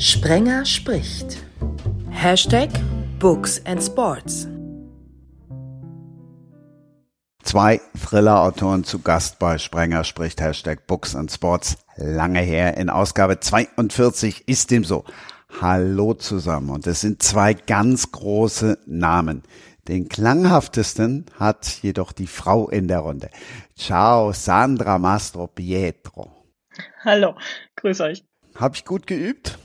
Sprenger spricht. Hashtag Books and Sports. Zwei Thriller-Autoren zu Gast bei Sprenger spricht Hashtag Books and Sports. Lange her in Ausgabe 42 ist dem so. Hallo zusammen und es sind zwei ganz große Namen. Den klanghaftesten hat jedoch die Frau in der Runde. Ciao, Sandra Mastro Pietro. Hallo, grüß euch. Hab ich gut geübt?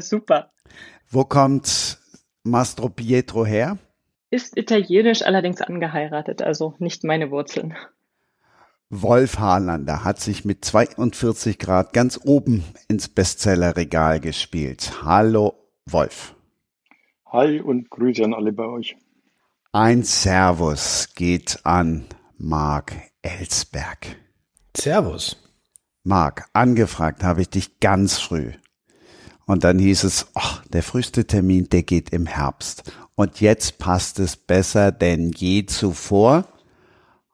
Super. Wo kommt Mastro Pietro her? Ist italienisch, allerdings angeheiratet, also nicht meine Wurzeln. Wolf Harlander hat sich mit 42 Grad ganz oben ins Bestsellerregal gespielt. Hallo Wolf. Hi und Grüße an alle bei euch. Ein Servus geht an Marc Ellsberg. Servus. Marc, angefragt habe ich dich ganz früh. Und dann hieß es, ach, der früheste Termin, der geht im Herbst. Und jetzt passt es besser denn je zuvor.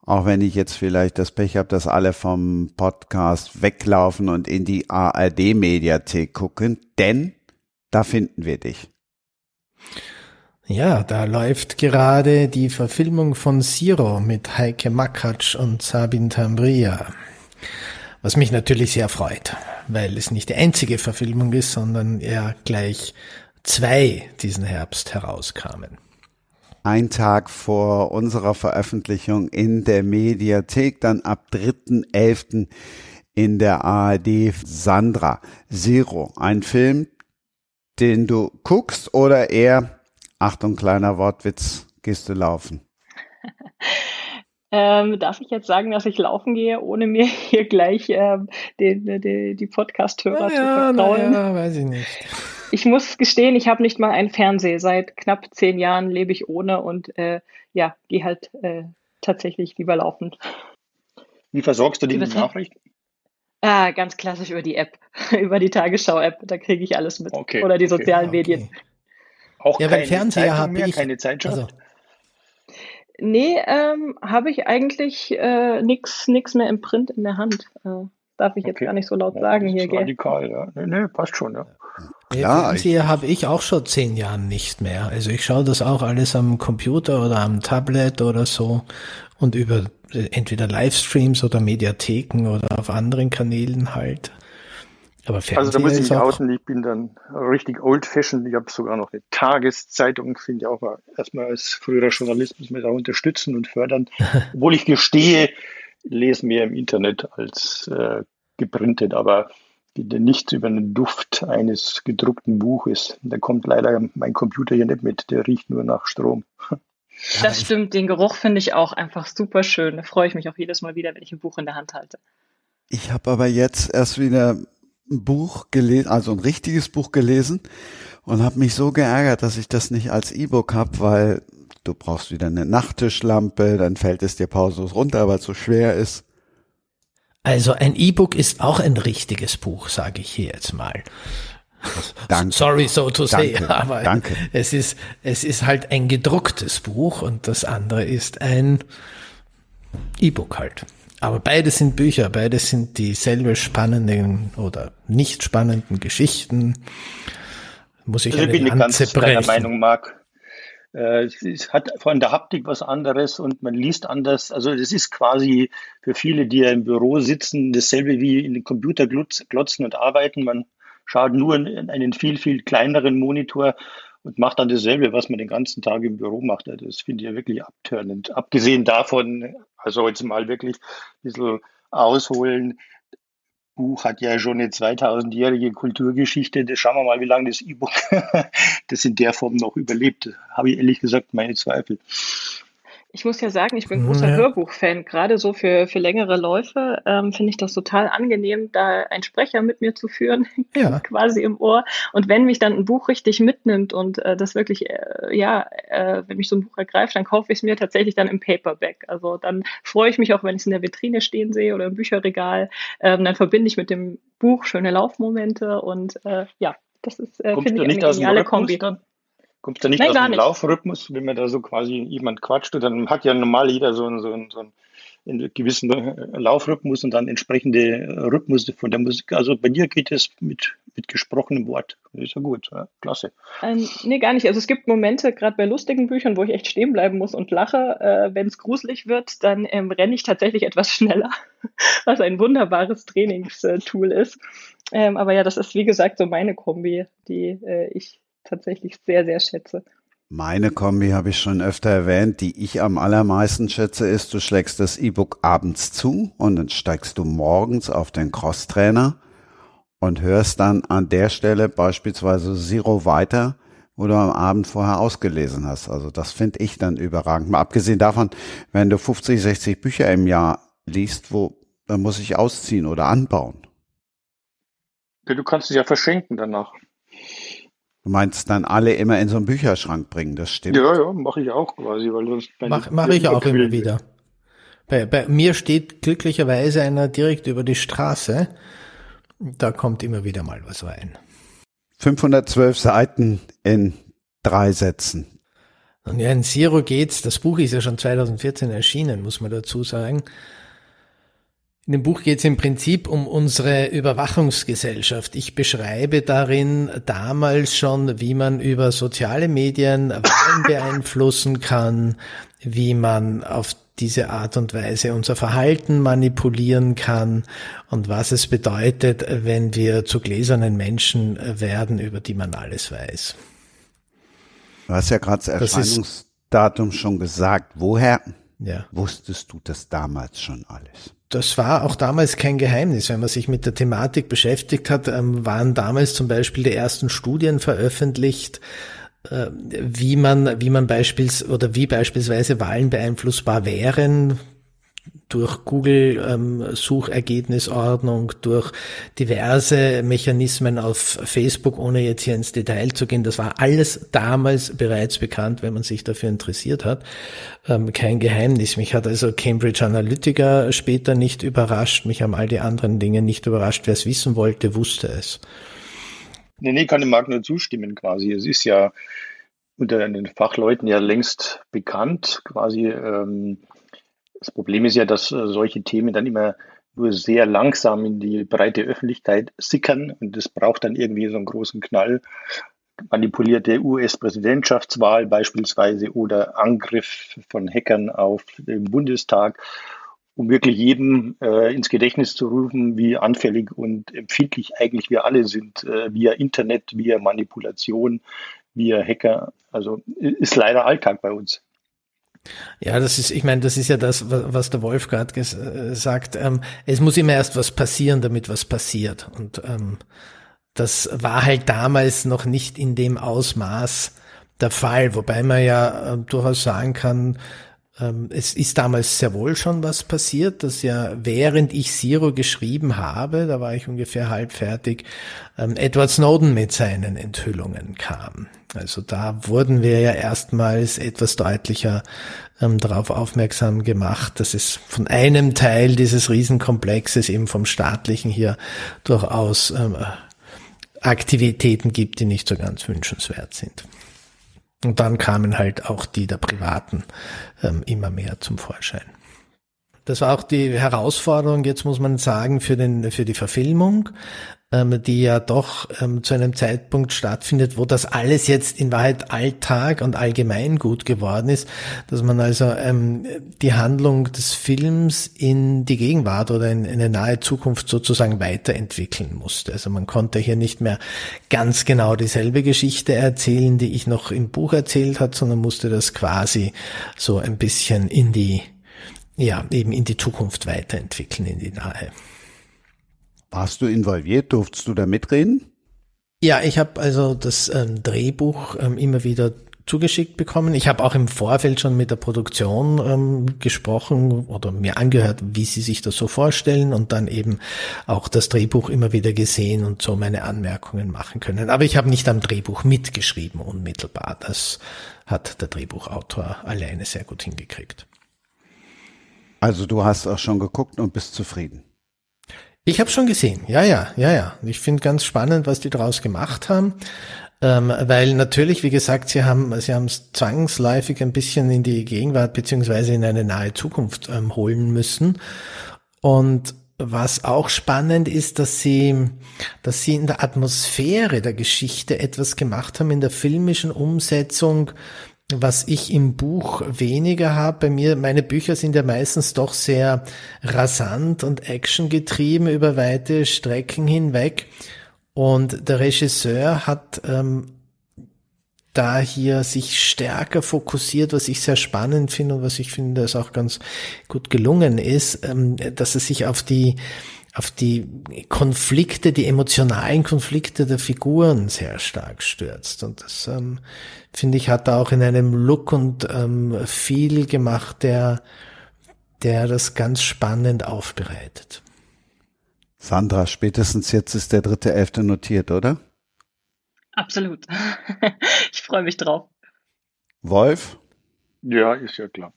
Auch wenn ich jetzt vielleicht das Pech habe, dass alle vom Podcast weglaufen und in die ARD-Mediathek gucken, denn da finden wir dich. Ja, da läuft gerade die Verfilmung von Zero mit Heike Makatsch und Sabin Tambria. Was mich natürlich sehr freut, weil es nicht die einzige Verfilmung ist, sondern eher gleich zwei diesen Herbst herauskamen. Ein Tag vor unserer Veröffentlichung in der Mediathek, dann ab 3.11. in der ARD Sandra Zero. Ein Film, den du guckst oder eher, Achtung, kleiner Wortwitz, gehst du laufen? Ähm, darf ich jetzt sagen, dass ich laufen gehe, ohne mir hier gleich ähm, den, den, die Podcast-Hörer ja, zu vertrauen? Ja, weiß ich nicht. Ich muss gestehen, ich habe nicht mal einen Fernseher. Seit knapp zehn Jahren lebe ich ohne und äh, ja, gehe halt äh, tatsächlich lieber laufen. Wie versorgst du die mit Nachrichten? Ah, ganz klassisch über die App, über die Tagesschau-App. Da kriege ich alles mit. Okay, Oder die sozialen okay. Medien. Auch ja, beim Fernseher habe ich keine Zeitschrift. Also, Nee, ähm, habe ich eigentlich äh, nix, nix mehr im Print in der Hand. Äh, darf ich jetzt okay. gar nicht so laut ja, sagen hier, gell? Radikal, ja. Nee, nee, passt schon, ja. Ja, Fernseher habe ich auch schon zehn Jahren nicht mehr. Also ich schaue das auch alles am Computer oder am Tablet oder so und über äh, entweder Livestreams oder Mediatheken oder auf anderen Kanälen halt. Aber Fernseher also da muss ich mich outen, ich bin dann richtig old-fashioned. Ich habe sogar noch eine Tageszeitung, finde ich auch erstmal als früherer Journalist muss man da unterstützen und fördern. Obwohl ich gestehe, lese mehr im Internet als äh, geprintet, aber nichts über den Duft eines gedruckten Buches. Da kommt leider mein Computer hier nicht mit, der riecht nur nach Strom. Das stimmt, den Geruch finde ich auch einfach super schön. Da freue ich mich auch jedes Mal wieder, wenn ich ein Buch in der Hand halte. Ich habe aber jetzt erst wieder ein Buch gelesen, also ein richtiges Buch gelesen und habe mich so geärgert, dass ich das nicht als E-Book habe, weil du brauchst wieder eine Nachttischlampe, dann fällt es dir pausenlos runter, weil es so schwer ist. Also ein E-Book ist auch ein richtiges Buch, sage ich hier jetzt mal. Danke. Sorry so to say, danke, aber danke. es ist es ist halt ein gedrucktes Buch und das andere ist ein E-Book halt. Aber beide sind Bücher, beide sind dieselbe spannenden oder nicht spannenden Geschichten. Muss ich also eine bin Lanze ganz brechen. Meinung, Marc. Äh, es hat von der Haptik was anderes und man liest anders. Also es ist quasi für viele, die ja im Büro sitzen, dasselbe wie in den Computer glotzen und arbeiten. Man schaut nur in einen viel, viel kleineren Monitor und macht dann dasselbe, was man den ganzen Tag im Büro macht. Das finde ich ja wirklich abtörnend. Abgesehen davon, also jetzt mal wirklich ein bisschen ausholen. Buch hat ja schon eine 2000-jährige Kulturgeschichte. Das schauen wir mal, wie lange das E-Book das in der Form noch überlebt. Habe ich ehrlich gesagt meine Zweifel. Ich muss ja sagen, ich bin großer ja. Hörbuchfan. Gerade so für, für längere Läufe ähm, finde ich das total angenehm, da einen Sprecher mit mir zu führen, ja. quasi im Ohr. Und wenn mich dann ein Buch richtig mitnimmt und äh, das wirklich, äh, ja, äh, wenn mich so ein Buch ergreift, dann kaufe ich es mir tatsächlich dann im Paperback. Also dann freue ich mich auch, wenn ich es in der Vitrine stehen sehe oder im Bücherregal. Ähm, dann verbinde ich mit dem Buch schöne Laufmomente und äh, ja, das ist, äh, finde ich, eine geniale Kombi. Dann? Kommt da nicht Nein, aus dem nicht. Laufrhythmus, wenn man da so quasi jemand quatscht und dann hat ja normal jeder so, so, so einen gewissen äh, Laufrhythmus und dann entsprechende Rhythmus von der Musik. Also bei dir geht es mit, mit gesprochenem Wort. Das ist ja gut, ja, klasse. Ähm, nee, gar nicht. Also es gibt Momente, gerade bei lustigen Büchern, wo ich echt stehen bleiben muss und lache. Äh, Wenn es gruselig wird, dann ähm, renne ich tatsächlich etwas schneller, was ein wunderbares Trainingstool ist. Ähm, aber ja, das ist wie gesagt so meine Kombi, die äh, ich tatsächlich sehr, sehr schätze. Meine Kombi habe ich schon öfter erwähnt, die ich am allermeisten schätze, ist, du schlägst das E-Book abends zu und dann steigst du morgens auf den Crosstrainer und hörst dann an der Stelle beispielsweise Zero weiter, wo du am Abend vorher ausgelesen hast. Also das finde ich dann überragend. Mal abgesehen davon, wenn du 50, 60 Bücher im Jahr liest, wo dann muss ich ausziehen oder anbauen. Du kannst es ja verschenken danach. Du meinst dann alle immer in so einen Bücherschrank bringen, das stimmt. Ja, ja, mache ich auch quasi, weil sonst Mach, mach ich auch immer wieder. Bei, bei mir steht glücklicherweise einer direkt über die Straße. Da kommt immer wieder mal was rein. 512 Seiten in drei Sätzen. Und ja, in Zero geht's. Das Buch ist ja schon 2014 erschienen, muss man dazu sagen. In dem Buch geht es im Prinzip um unsere Überwachungsgesellschaft. Ich beschreibe darin damals schon, wie man über soziale Medien Wahlen beeinflussen kann, wie man auf diese Art und Weise unser Verhalten manipulieren kann und was es bedeutet, wenn wir zu gläsernen Menschen werden, über die man alles weiß. Du hast ja gerade das Erscheinungsdatum schon gesagt. Woher ja. wusstest du das damals schon alles? Das war auch damals kein Geheimnis. Wenn man sich mit der Thematik beschäftigt hat, ähm, waren damals zum Beispiel die ersten Studien veröffentlicht, äh, wie man, wie man beispiels oder wie beispielsweise Wahlen beeinflussbar wären durch Google ähm, Suchergebnisordnung, durch diverse Mechanismen auf Facebook, ohne jetzt hier ins Detail zu gehen. Das war alles damals bereits bekannt, wenn man sich dafür interessiert hat. Ähm, kein Geheimnis. Mich hat also Cambridge Analytica später nicht überrascht. Mich haben all die anderen Dinge nicht überrascht. Wer es wissen wollte, wusste es. Nee, nee, kann dem Marc nur zustimmen quasi. Es ist ja unter den Fachleuten ja längst bekannt, quasi ähm, das Problem ist ja, dass äh, solche Themen dann immer nur sehr langsam in die breite Öffentlichkeit sickern und das braucht dann irgendwie so einen großen Knall. Manipulierte US-Präsidentschaftswahl beispielsweise oder Angriff von Hackern auf den Bundestag, um wirklich jedem äh, ins Gedächtnis zu rufen, wie anfällig und empfindlich eigentlich wir alle sind, äh, via Internet, via Manipulation, via Hacker. Also ist leider Alltag bei uns. Ja, das ist, ich meine, das ist ja das, was der Wolf gerade äh, sagt. Ähm, es muss immer erst was passieren, damit was passiert. Und ähm, das war halt damals noch nicht in dem Ausmaß der Fall, wobei man ja äh, durchaus sagen kann, es ist damals sehr wohl schon was passiert, dass ja während ich Zero geschrieben habe, da war ich ungefähr halb fertig, ähm, Edward Snowden mit seinen Enthüllungen kam. Also da wurden wir ja erstmals etwas deutlicher ähm, darauf aufmerksam gemacht, dass es von einem Teil dieses Riesenkomplexes, eben vom staatlichen hier, durchaus ähm, Aktivitäten gibt, die nicht so ganz wünschenswert sind. Und dann kamen halt auch die der Privaten ähm, immer mehr zum Vorschein. Das war auch die Herausforderung, jetzt muss man sagen, für, den, für die Verfilmung, ähm, die ja doch ähm, zu einem Zeitpunkt stattfindet, wo das alles jetzt in Wahrheit Alltag und allgemein gut geworden ist, dass man also ähm, die Handlung des Films in die Gegenwart oder in, in eine nahe Zukunft sozusagen weiterentwickeln musste. Also man konnte hier nicht mehr ganz genau dieselbe Geschichte erzählen, die ich noch im Buch erzählt hat, sondern musste das quasi so ein bisschen in die ja, eben in die Zukunft weiterentwickeln, in die nahe. Warst du involviert? Durftest du da mitreden? Ja, ich habe also das ähm, Drehbuch ähm, immer wieder zugeschickt bekommen. Ich habe auch im Vorfeld schon mit der Produktion ähm, gesprochen oder mir angehört, wie sie sich das so vorstellen und dann eben auch das Drehbuch immer wieder gesehen und so meine Anmerkungen machen können. Aber ich habe nicht am Drehbuch mitgeschrieben unmittelbar. Das hat der Drehbuchautor alleine sehr gut hingekriegt. Also du hast auch schon geguckt und bist zufrieden. Ich habe schon gesehen, ja, ja, ja, ja. Ich finde ganz spannend, was die daraus gemacht haben. Ähm, weil natürlich, wie gesagt, sie haben, sie haben es zwangsläufig ein bisschen in die Gegenwart beziehungsweise in eine nahe Zukunft ähm, holen müssen. Und was auch spannend ist, dass sie, dass sie in der Atmosphäre der Geschichte etwas gemacht haben in der filmischen Umsetzung, was ich im Buch weniger habe. Bei mir, meine Bücher sind ja meistens doch sehr rasant und actiongetrieben über weite Strecken hinweg. Und der Regisseur hat ähm, da hier sich stärker fokussiert, was ich sehr spannend finde und was ich finde, das auch ganz gut gelungen ist, ähm, dass er sich auf die auf die Konflikte, die emotionalen Konflikte der Figuren sehr stark stürzt. Und das ähm, finde ich hat er auch in einem Look und ähm, viel gemacht, der der das ganz spannend aufbereitet. Sandra, spätestens jetzt ist der dritte Elfte notiert, oder? Absolut. ich freue mich drauf. Wolf? Ja, ist ja klar.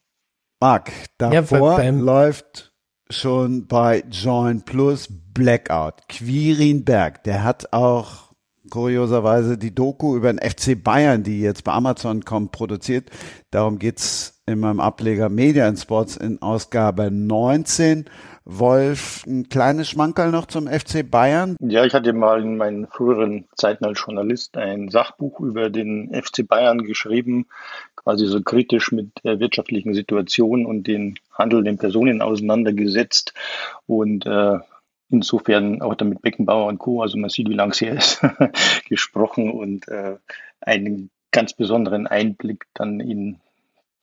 Marc, davor ja, läuft schon bei Join Plus Blackout. Quirinberg, der hat auch kurioserweise die Doku über den FC Bayern, die jetzt bei Amazon kommt, produziert. Darum geht's in meinem Ableger Media Sports in Ausgabe 19. Wolf, ein kleines Schmankerl noch zum FC Bayern? Ja, ich hatte mal in meinen früheren Zeiten als Journalist ein Sachbuch über den FC Bayern geschrieben, quasi so kritisch mit der wirtschaftlichen Situation und den handelnden Personen auseinandergesetzt und äh, insofern auch damit Beckenbauer und Co., also man sieht, wie lang es her ist, gesprochen und äh, einen ganz besonderen Einblick dann in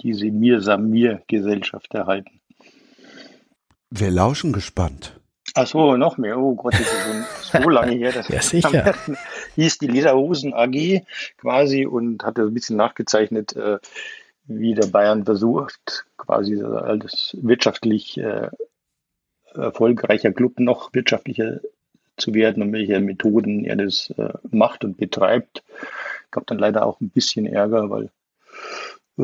diese Mir-Samir-Gesellschaft erhalten. Wir lauschen gespannt. Ach so, noch mehr. Oh Gott, das ist schon so lange her. Das ja, sicher. hieß die Lederhosen AG quasi und hatte ein bisschen nachgezeichnet, äh, wie der Bayern versucht, quasi als wirtschaftlich äh, erfolgreicher Club noch wirtschaftlicher zu werden und welche Methoden er das äh, macht und betreibt. Gab dann leider auch ein bisschen Ärger, weil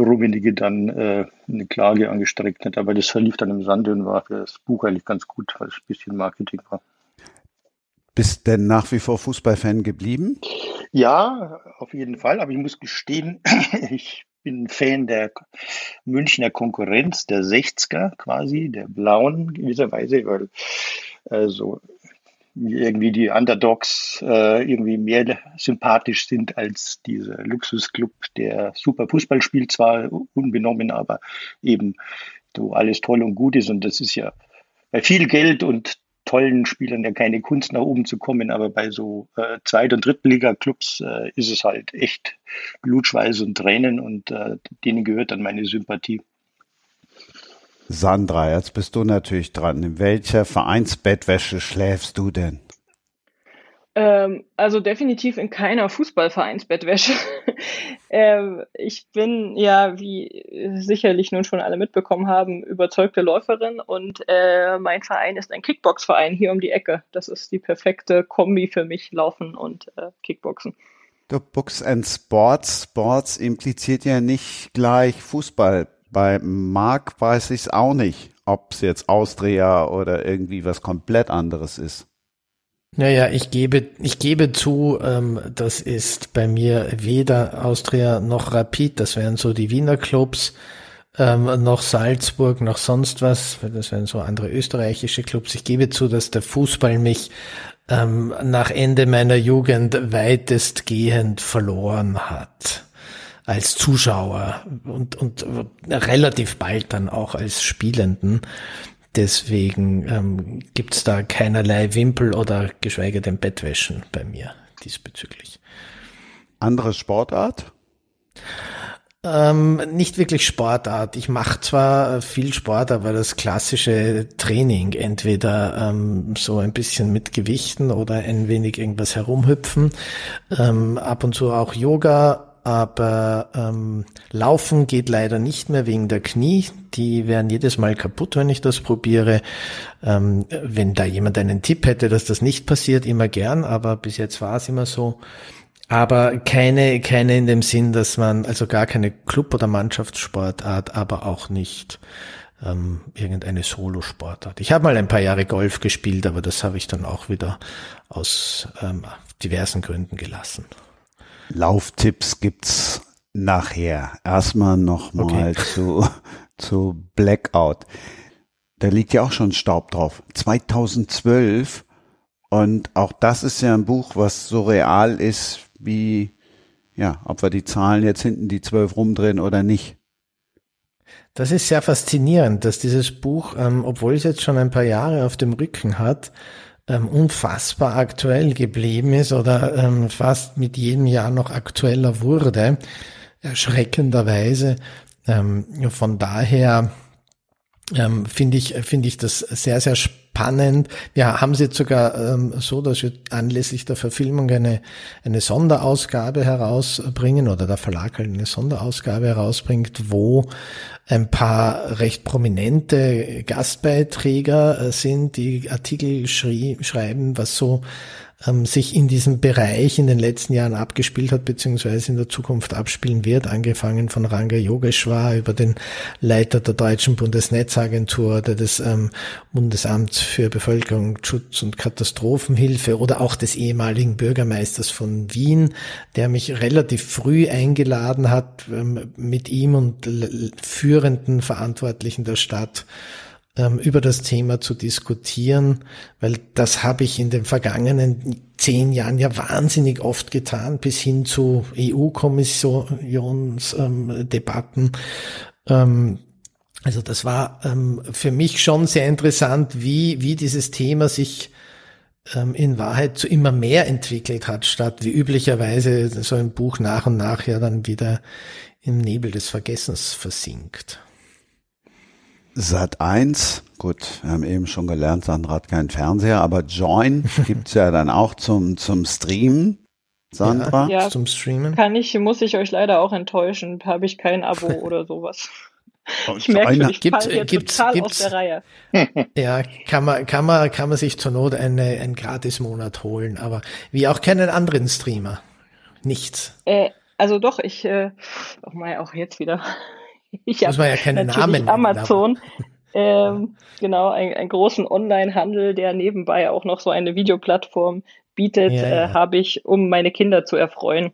Rummenigge dann äh, eine Klage angestreckt hat. Aber das verlief dann im Sande und war für das Buch eigentlich ganz gut, weil es ein bisschen Marketing war. Bist denn nach wie vor Fußballfan geblieben? Ja, auf jeden Fall. Aber ich muss gestehen, ich bin Fan der Münchner Konkurrenz, der 60er quasi, der Blauen gewisserweise, weil also irgendwie die Underdogs äh, irgendwie mehr sympathisch sind als dieser Luxusclub, der super Fußball spielt, zwar unbenommen, aber eben so alles toll und gut ist. Und das ist ja bei viel Geld und tollen Spielern ja keine Kunst nach oben zu kommen, aber bei so äh, Zweit- und Drittliga-Clubs äh, ist es halt echt Blutschweiß und Tränen und äh, denen gehört dann meine Sympathie. Sandra, jetzt bist du natürlich dran. In welcher Vereinsbettwäsche schläfst du denn? Ähm, also definitiv in keiner Fußballvereinsbettwäsche. ähm, ich bin ja, wie sicherlich nun schon alle mitbekommen haben, überzeugte Läuferin und äh, mein Verein ist ein Kickboxverein hier um die Ecke. Das ist die perfekte Kombi für mich, Laufen und äh, Kickboxen. The Books and Sports. Sports impliziert ja nicht gleich Fußball. Bei Marc weiß ich es auch nicht, ob es jetzt Austria oder irgendwie was komplett anderes ist. Naja, ich gebe, ich gebe zu, ähm, das ist bei mir weder Austria noch Rapid, das wären so die Wiener Clubs, ähm, noch Salzburg, noch sonst was, das wären so andere österreichische Clubs. Ich gebe zu, dass der Fußball mich ähm, nach Ende meiner Jugend weitestgehend verloren hat als Zuschauer und, und relativ bald dann auch als Spielenden. Deswegen ähm, gibt da keinerlei Wimpel oder geschweige denn Bettwäschen bei mir diesbezüglich. Andere Sportart? Ähm, nicht wirklich Sportart. Ich mache zwar viel Sport, aber das klassische Training, entweder ähm, so ein bisschen mit Gewichten oder ein wenig irgendwas herumhüpfen, ähm, ab und zu auch Yoga aber ähm, Laufen geht leider nicht mehr wegen der Knie. Die werden jedes Mal kaputt, wenn ich das probiere. Ähm, wenn da jemand einen Tipp hätte, dass das nicht passiert, immer gern, aber bis jetzt war es immer so. Aber keine, keine in dem Sinn, dass man, also gar keine Club- oder Mannschaftssportart, aber auch nicht ähm, irgendeine Solosportart. Ich habe mal ein paar Jahre Golf gespielt, aber das habe ich dann auch wieder aus ähm, diversen Gründen gelassen. Lauftipps gibt's nachher. Erstmal nochmal okay. zu, zu Blackout. Da liegt ja auch schon Staub drauf. 2012. Und auch das ist ja ein Buch, was so real ist wie, ja, ob wir die Zahlen jetzt hinten die zwölf rumdrehen oder nicht. Das ist sehr faszinierend, dass dieses Buch, ähm, obwohl es jetzt schon ein paar Jahre auf dem Rücken hat, ähm, unfassbar aktuell geblieben ist oder ähm, fast mit jedem Jahr noch aktueller wurde, erschreckenderweise. Ähm, von daher ähm, finde ich, finde ich das sehr, sehr spannend. Ja, haben sie jetzt sogar ähm, so, dass wir anlässlich der Verfilmung eine, eine Sonderausgabe herausbringen oder der Verlag halt eine Sonderausgabe herausbringt, wo ein paar recht prominente Gastbeiträger äh, sind, die Artikel schrie, schreiben, was so ähm, sich in diesem Bereich in den letzten Jahren abgespielt hat, beziehungsweise in der Zukunft abspielen wird, angefangen von Ranga Yogeshwar über den Leiter der Deutschen Bundesnetzagentur oder des ähm, Bundesamts für Bevölkerungsschutz und Katastrophenhilfe oder auch des ehemaligen Bürgermeisters von Wien, der mich relativ früh eingeladen hat, ähm, mit ihm und führenden Verantwortlichen der Stadt ähm, über das Thema zu diskutieren, weil das habe ich in den vergangenen zehn Jahren ja wahnsinnig oft getan, bis hin zu EU-Kommissionsdebatten. Ähm, also das war ähm, für mich schon sehr interessant, wie, wie dieses Thema sich in Wahrheit zu immer mehr entwickelt hat, statt wie üblicherweise so ein Buch nach und nach ja dann wieder im Nebel des Vergessens versinkt. Sat 1, gut, wir haben eben schon gelernt, Sandra hat keinen Fernseher, aber Join gibt's ja dann auch zum, zum Streamen. Sandra? Ja, zum Streamen. Kann ich, muss ich euch leider auch enttäuschen, habe ich kein Abo oder sowas. Ich merke schon, ich gibt, falle gibt's, total gibt's, aus der Reihe. Ja, kann man, kann man, kann man sich zur Not eine, einen Gratismonat holen, aber wie auch keinen anderen Streamer. Nichts. Äh, also doch, ich, äh, auch mal auch jetzt wieder ich Muss man ja keine Namen Amazon. Ähm, genau, einen großen Online-Handel, der nebenbei auch noch so eine Videoplattform bietet, ja, ja. Äh, habe ich, um meine Kinder zu erfreuen.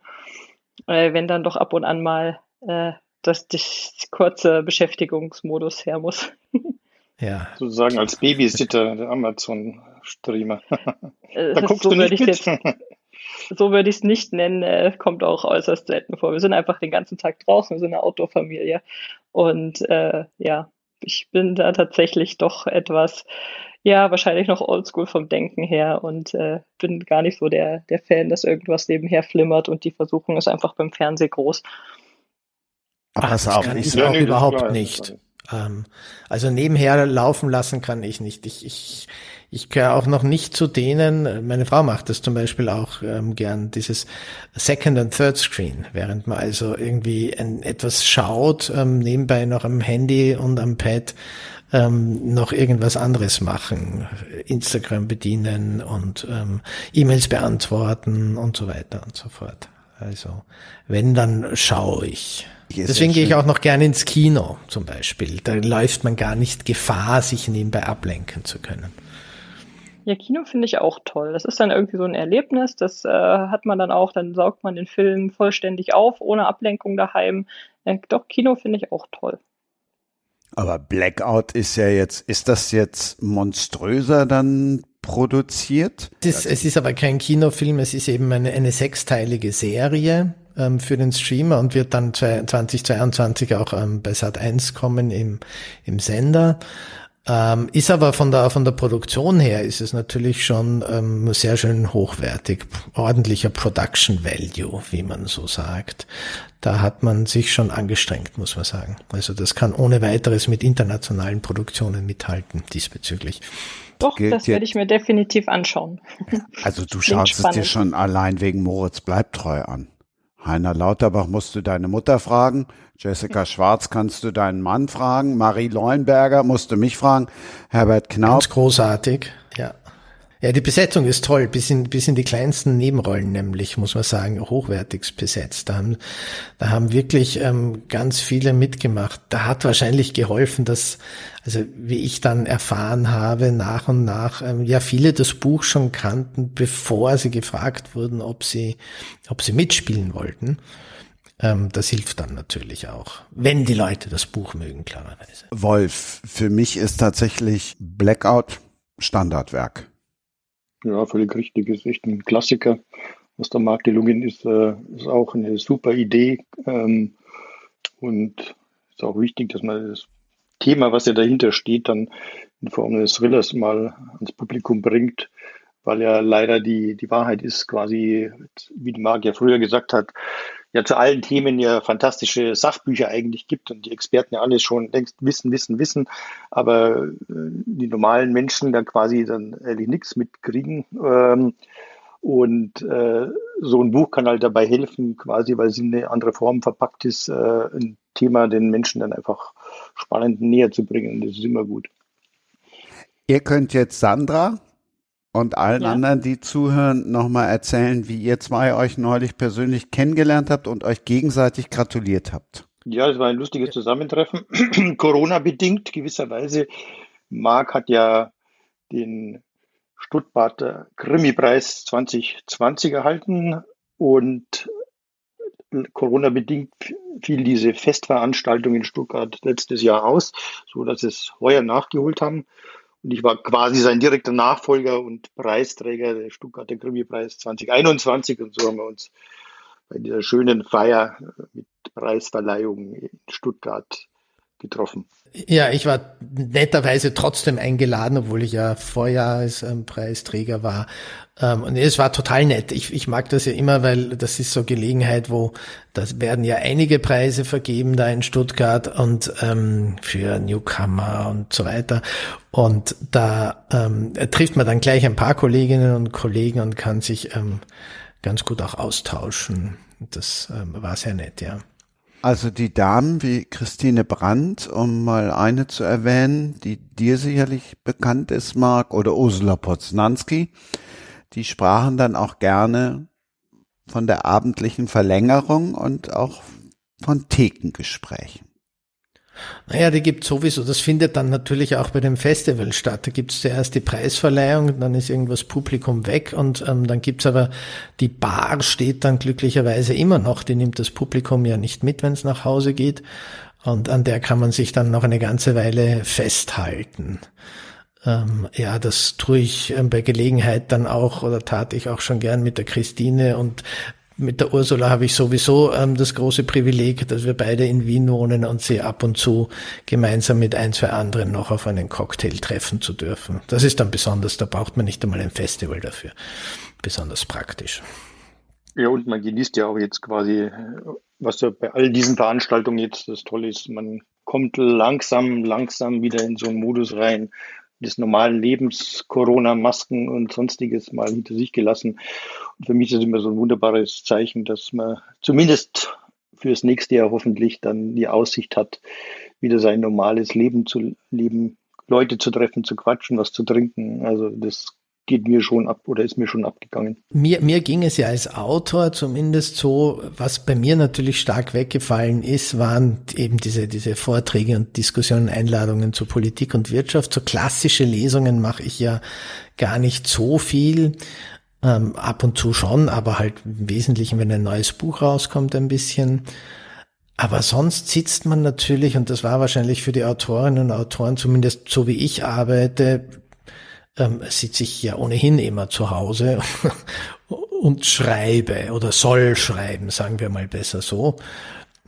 Äh, wenn dann doch ab und an mal äh, das, das kurze Beschäftigungsmodus her muss. ja. Sozusagen als Babysitter der Amazon-Streamer. Äh, da guckst so du nicht mit. Jetzt, so würde ich es nicht nennen, äh, kommt auch äußerst selten vor. Wir sind einfach den ganzen Tag draußen, wir sind eine Outdoor-Familie. Und äh, ja, ich bin da tatsächlich doch etwas, ja, wahrscheinlich noch oldschool vom Denken her und äh, bin gar nicht so der, der Fan, dass irgendwas nebenher flimmert und die Versuchung ist einfach beim Fernseh groß. Ach, das kann ich nee, überhaupt nicht. Ähm, also nebenher laufen lassen kann ich nicht. Ich, ich ich gehöre auch noch nicht zu denen, meine Frau macht das zum Beispiel auch ähm, gern, dieses Second and Third Screen, während man also irgendwie ein, etwas schaut, ähm, nebenbei noch am Handy und am Pad ähm, noch irgendwas anderes machen, Instagram bedienen und ähm, E-Mails beantworten und so weiter und so fort. Also wenn, dann schaue ich. Deswegen gehe ich auch noch gerne ins Kino zum Beispiel. Da läuft man gar nicht Gefahr, sich nebenbei ablenken zu können. Ja, Kino finde ich auch toll. Das ist dann irgendwie so ein Erlebnis. Das äh, hat man dann auch, dann saugt man den Film vollständig auf, ohne Ablenkung daheim. Äh, doch, Kino finde ich auch toll. Aber Blackout ist ja jetzt, ist das jetzt monströser dann produziert? Das, es ist aber kein Kinofilm, es ist eben eine, eine sechsteilige Serie ähm, für den Streamer und wird dann 2022 auch ähm, bei Sat 1 kommen im, im Sender. Ähm, ist aber von der, von der Produktion her ist es natürlich schon ähm, sehr schön hochwertig, ordentlicher Production Value, wie man so sagt. Da hat man sich schon angestrengt, muss man sagen. Also das kann ohne weiteres mit internationalen Produktionen mithalten diesbezüglich. Doch, das werde ich mir definitiv anschauen. Also du schaust es dir schon allein wegen Moritz Bleibtreu an. Heiner Lauterbach musst du deine Mutter fragen, Jessica Schwarz kannst du deinen Mann fragen, Marie Leuenberger musst du mich fragen, Herbert Knauf. Ganz großartig, ja. Ja, die Besetzung ist toll, bis in, bis in die kleinsten Nebenrollen nämlich, muss man sagen, hochwertig besetzt. Da haben, da haben wirklich ähm, ganz viele mitgemacht. Da hat wahrscheinlich geholfen, dass, also wie ich dann erfahren habe, nach und nach, ähm, ja, viele das Buch schon kannten, bevor sie gefragt wurden, ob sie, ob sie mitspielen wollten. Ähm, das hilft dann natürlich auch, wenn die Leute das Buch mögen, klarerweise. Wolf, für mich ist tatsächlich Blackout Standardwerk. Ja, völlig richtig. Ist echt ein Klassiker. Was der Markt gelungen ist, äh, ist auch eine super Idee. Ähm, und ist auch wichtig, dass man das Thema, was ja dahinter steht, dann in Form eines Thrillers mal ans Publikum bringt, weil ja leider die, die Wahrheit ist quasi, wie die Marc ja früher gesagt hat, ja zu allen Themen ja fantastische Sachbücher eigentlich gibt und die Experten ja alles schon längst wissen, wissen, wissen, aber äh, die normalen Menschen da quasi dann ehrlich nichts mitkriegen. Ähm, und äh, so ein Buch kann halt dabei helfen, quasi, weil sie in eine andere Form verpackt ist, äh, ein Thema den Menschen dann einfach spannend näher zu bringen. Das ist immer gut. Ihr könnt jetzt Sandra und allen ja. anderen, die zuhören, nochmal erzählen, wie ihr zwei euch neulich persönlich kennengelernt habt und euch gegenseitig gratuliert habt. Ja, es war ein lustiges Zusammentreffen, Corona-bedingt gewisserweise. Marc hat ja den Stuttgarter Krimi-Preis 2020 erhalten und Corona-bedingt fiel diese Festveranstaltung in Stuttgart letztes Jahr aus, so dass es heuer nachgeholt haben. Und ich war quasi sein direkter Nachfolger und Preisträger der Stuttgarter Krimi-Preis 2021. Und so haben wir uns bei dieser schönen Feier mit Preisverleihung in Stuttgart getroffen. Ja, ich war netterweise trotzdem eingeladen, obwohl ich ja Vorjahrespreisträger war. Ähm, und es war total nett. Ich, ich mag das ja immer, weil das ist so Gelegenheit, wo das werden ja einige Preise vergeben da in Stuttgart und ähm, für Newcomer und so weiter. Und da ähm, trifft man dann gleich ein paar Kolleginnen und Kollegen und kann sich ähm, ganz gut auch austauschen. Das ähm, war sehr nett, ja. Also die Damen wie Christine Brandt, um mal eine zu erwähnen, die dir sicherlich bekannt ist, Marc, oder Ursula Poznanski, die sprachen dann auch gerne von der abendlichen Verlängerung und auch von Thekengesprächen. Naja, die gibt sowieso, das findet dann natürlich auch bei dem Festival statt. Da gibt es zuerst die Preisverleihung, dann ist irgendwas Publikum weg und ähm, dann gibt's aber, die Bar steht dann glücklicherweise immer noch, die nimmt das Publikum ja nicht mit, wenn es nach Hause geht und an der kann man sich dann noch eine ganze Weile festhalten. Ähm, ja, das tue ich ähm, bei Gelegenheit dann auch oder tat ich auch schon gern mit der Christine und mit der Ursula habe ich sowieso ähm, das große Privileg, dass wir beide in Wien wohnen und sie ab und zu gemeinsam mit ein, zwei anderen noch auf einen Cocktail treffen zu dürfen. Das ist dann besonders, da braucht man nicht einmal ein Festival dafür. Besonders praktisch. Ja, und man genießt ja auch jetzt quasi, was ja bei all diesen Veranstaltungen jetzt das Tolle ist, man kommt langsam, langsam wieder in so einen Modus rein, des normalen Lebens, Corona-Masken und sonstiges mal hinter sich gelassen. Und für mich ist es immer so ein wunderbares Zeichen, dass man zumindest fürs nächste Jahr hoffentlich dann die Aussicht hat, wieder sein normales Leben zu leben, Leute zu treffen, zu quatschen, was zu trinken. Also das geht mir schon ab oder ist mir schon abgegangen. Mir, mir ging es ja als Autor zumindest so, was bei mir natürlich stark weggefallen ist, waren eben diese, diese Vorträge und Diskussionen, Einladungen zu Politik und Wirtschaft. So klassische Lesungen mache ich ja gar nicht so viel. Ähm, ab und zu schon, aber halt im Wesentlichen, wenn ein neues Buch rauskommt, ein bisschen. Aber sonst sitzt man natürlich, und das war wahrscheinlich für die Autorinnen und Autoren, zumindest so wie ich arbeite, ähm, sitze ich ja ohnehin immer zu Hause und schreibe oder soll schreiben, sagen wir mal besser so.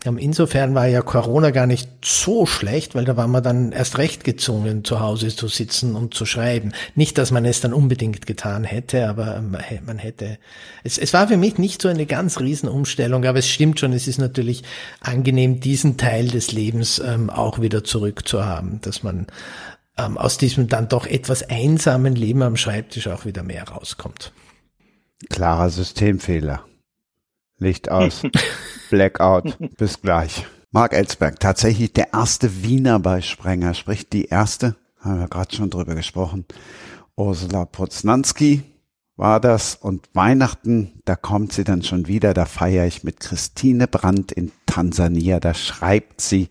Insofern war ja Corona gar nicht so schlecht, weil da war man dann erst recht gezwungen, zu Hause zu sitzen und zu schreiben. Nicht, dass man es dann unbedingt getan hätte, aber ähm, man hätte. Es, es war für mich nicht so eine ganz Riesenumstellung, aber es stimmt schon, es ist natürlich angenehm, diesen Teil des Lebens ähm, auch wieder zurückzuhaben, dass man ähm, aus diesem dann doch etwas einsamen Leben am Schreibtisch auch wieder mehr rauskommt. Klarer Systemfehler. Licht aus. Blackout. Bis gleich. Mark Ellsberg, tatsächlich der erste Wiener bei Sprenger, sprich die erste, haben wir gerade schon drüber gesprochen. Ursula Poznanski war das und Weihnachten, da kommt sie dann schon wieder, da feiere ich mit Christine Brandt in Tansania, da schreibt sie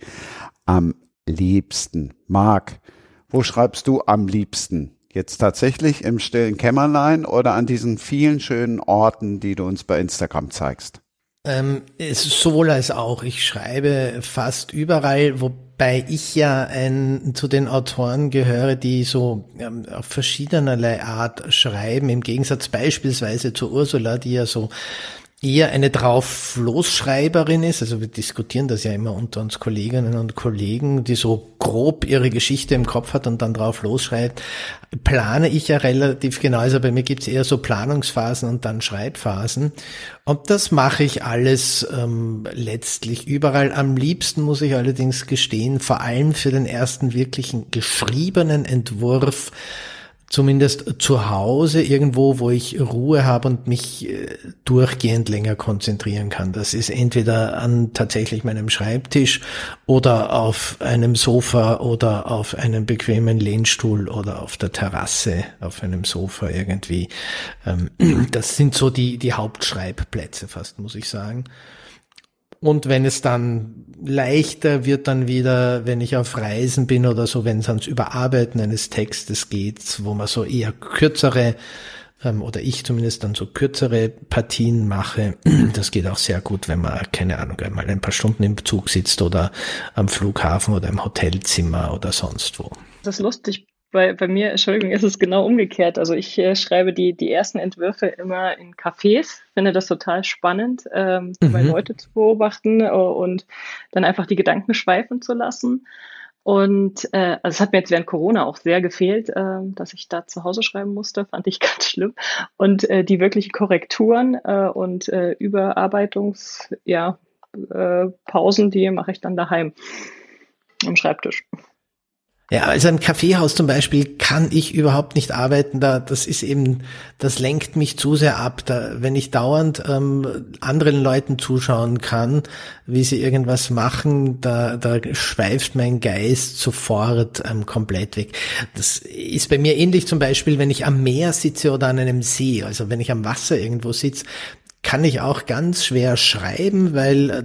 am liebsten. Marc, wo schreibst du am liebsten? Jetzt tatsächlich im stillen Kämmerlein oder an diesen vielen schönen Orten, die du uns bei Instagram zeigst? Ähm, es ist sowohl als auch. Ich schreibe fast überall, wobei ich ja ein, zu den Autoren gehöre, die so ähm, auf verschiedenerlei Art schreiben, im Gegensatz beispielsweise zu Ursula, die ja so eher eine drauf-losschreiberin ist. Also wir diskutieren das ja immer unter uns Kolleginnen und Kollegen, die so grob ihre Geschichte im Kopf hat und dann drauf losschreibt. Plane ich ja relativ genau. Also bei mir gibt's eher so Planungsphasen und dann Schreibphasen. Und das mache ich alles ähm, letztlich überall. Am liebsten muss ich allerdings gestehen, vor allem für den ersten wirklichen geschriebenen Entwurf zumindest zu Hause irgendwo, wo ich Ruhe habe und mich äh, durchgehend länger konzentrieren kann. Das ist entweder an tatsächlich meinem Schreibtisch oder auf einem Sofa oder auf einem bequemen Lehnstuhl oder auf der Terrasse auf einem Sofa irgendwie. Ähm, das sind so die, die Hauptschreibplätze fast, muss ich sagen. Und wenn es dann leichter wird, dann wieder, wenn ich auf Reisen bin oder so, wenn es ans Überarbeiten eines Textes geht, wo man so eher kürzere ähm, oder ich zumindest dann so kürzere Partien mache. Das geht auch sehr gut, wenn man, keine Ahnung, einmal ein paar Stunden im Zug sitzt oder am Flughafen oder im Hotelzimmer oder sonst wo. Das ist lustig bei, bei mir, Entschuldigung, ist es genau umgekehrt. Also ich äh, schreibe die, die ersten Entwürfe immer in Cafés, finde das total spannend, ähm, mhm. Leute zu beobachten uh, und dann einfach die Gedanken schweifen zu lassen. Und äh, also es hat mir jetzt während Corona auch sehr gefehlt, äh, dass ich da zu Hause schreiben musste, fand ich ganz schlimm. Und äh, die wirklichen Korrekturen äh, und äh, Überarbeitungs, ja, äh, Pausen, die mache ich dann daheim am Schreibtisch. Ja, also im Kaffeehaus zum Beispiel kann ich überhaupt nicht arbeiten. Da, das ist eben, das lenkt mich zu sehr ab. Da, wenn ich dauernd ähm, anderen Leuten zuschauen kann, wie sie irgendwas machen, da, da schweift mein Geist sofort ähm, komplett weg. Das ist bei mir ähnlich zum Beispiel, wenn ich am Meer sitze oder an einem See. Also wenn ich am Wasser irgendwo sitze, kann ich auch ganz schwer schreiben, weil äh,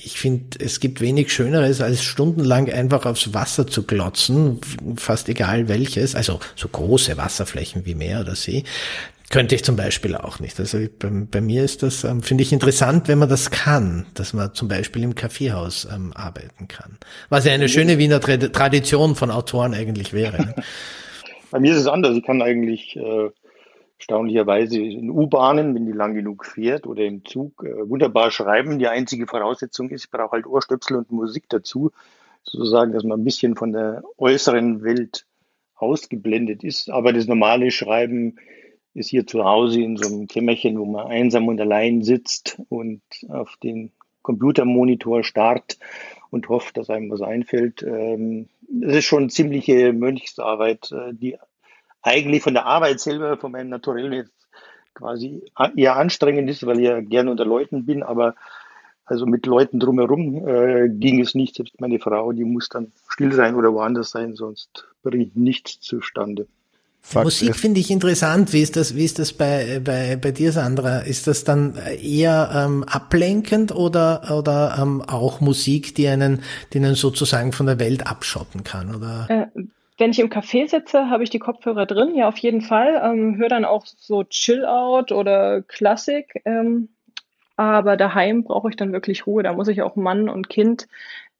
ich finde, es gibt wenig Schöneres, als stundenlang einfach aufs Wasser zu glotzen, fast egal welches, also so große Wasserflächen wie Meer oder See. Könnte ich zum Beispiel auch nicht. Also bei, bei mir ist das, ähm, finde ich interessant, wenn man das kann, dass man zum Beispiel im Kaffeehaus ähm, arbeiten kann. Was ja eine schöne Wiener Tradition von Autoren eigentlich wäre. Bei mir ist es anders. Ich kann eigentlich äh, erstaunlicherweise in U-Bahnen, wenn die lang genug fährt oder im Zug, äh, wunderbar schreiben. Die einzige Voraussetzung ist, ich brauche halt Ohrstöpsel und Musik dazu, sozusagen, dass man ein bisschen von der äußeren Welt ausgeblendet ist. Aber das normale Schreiben ist hier zu Hause in so einem Kämmerchen, wo man einsam und allein sitzt und auf den Computermonitor starrt und hofft, dass einem was einfällt. Ähm, das ist schon ziemliche Mönchsarbeit, äh, die eigentlich von der Arbeit selber, von meinem Naturellen jetzt quasi eher anstrengend ist, weil ich ja gerne unter Leuten bin, aber also mit Leuten drumherum äh, ging es nicht. Selbst meine Frau, die muss dann still sein oder woanders sein, sonst bringt nichts zustande. Fakt Musik finde ich interessant. Wie ist das, wie ist das bei, bei, bei dir, Sandra? Ist das dann eher ähm, ablenkend oder, oder ähm, auch Musik, die einen, die einen sozusagen von der Welt abschotten kann? Oder? Äh, wenn ich im Café sitze, habe ich die Kopfhörer drin, ja, auf jeden Fall. Ähm, höre dann auch so Chill-Out oder Klassik. Ähm, aber daheim brauche ich dann wirklich Ruhe. Da muss ich auch Mann und Kind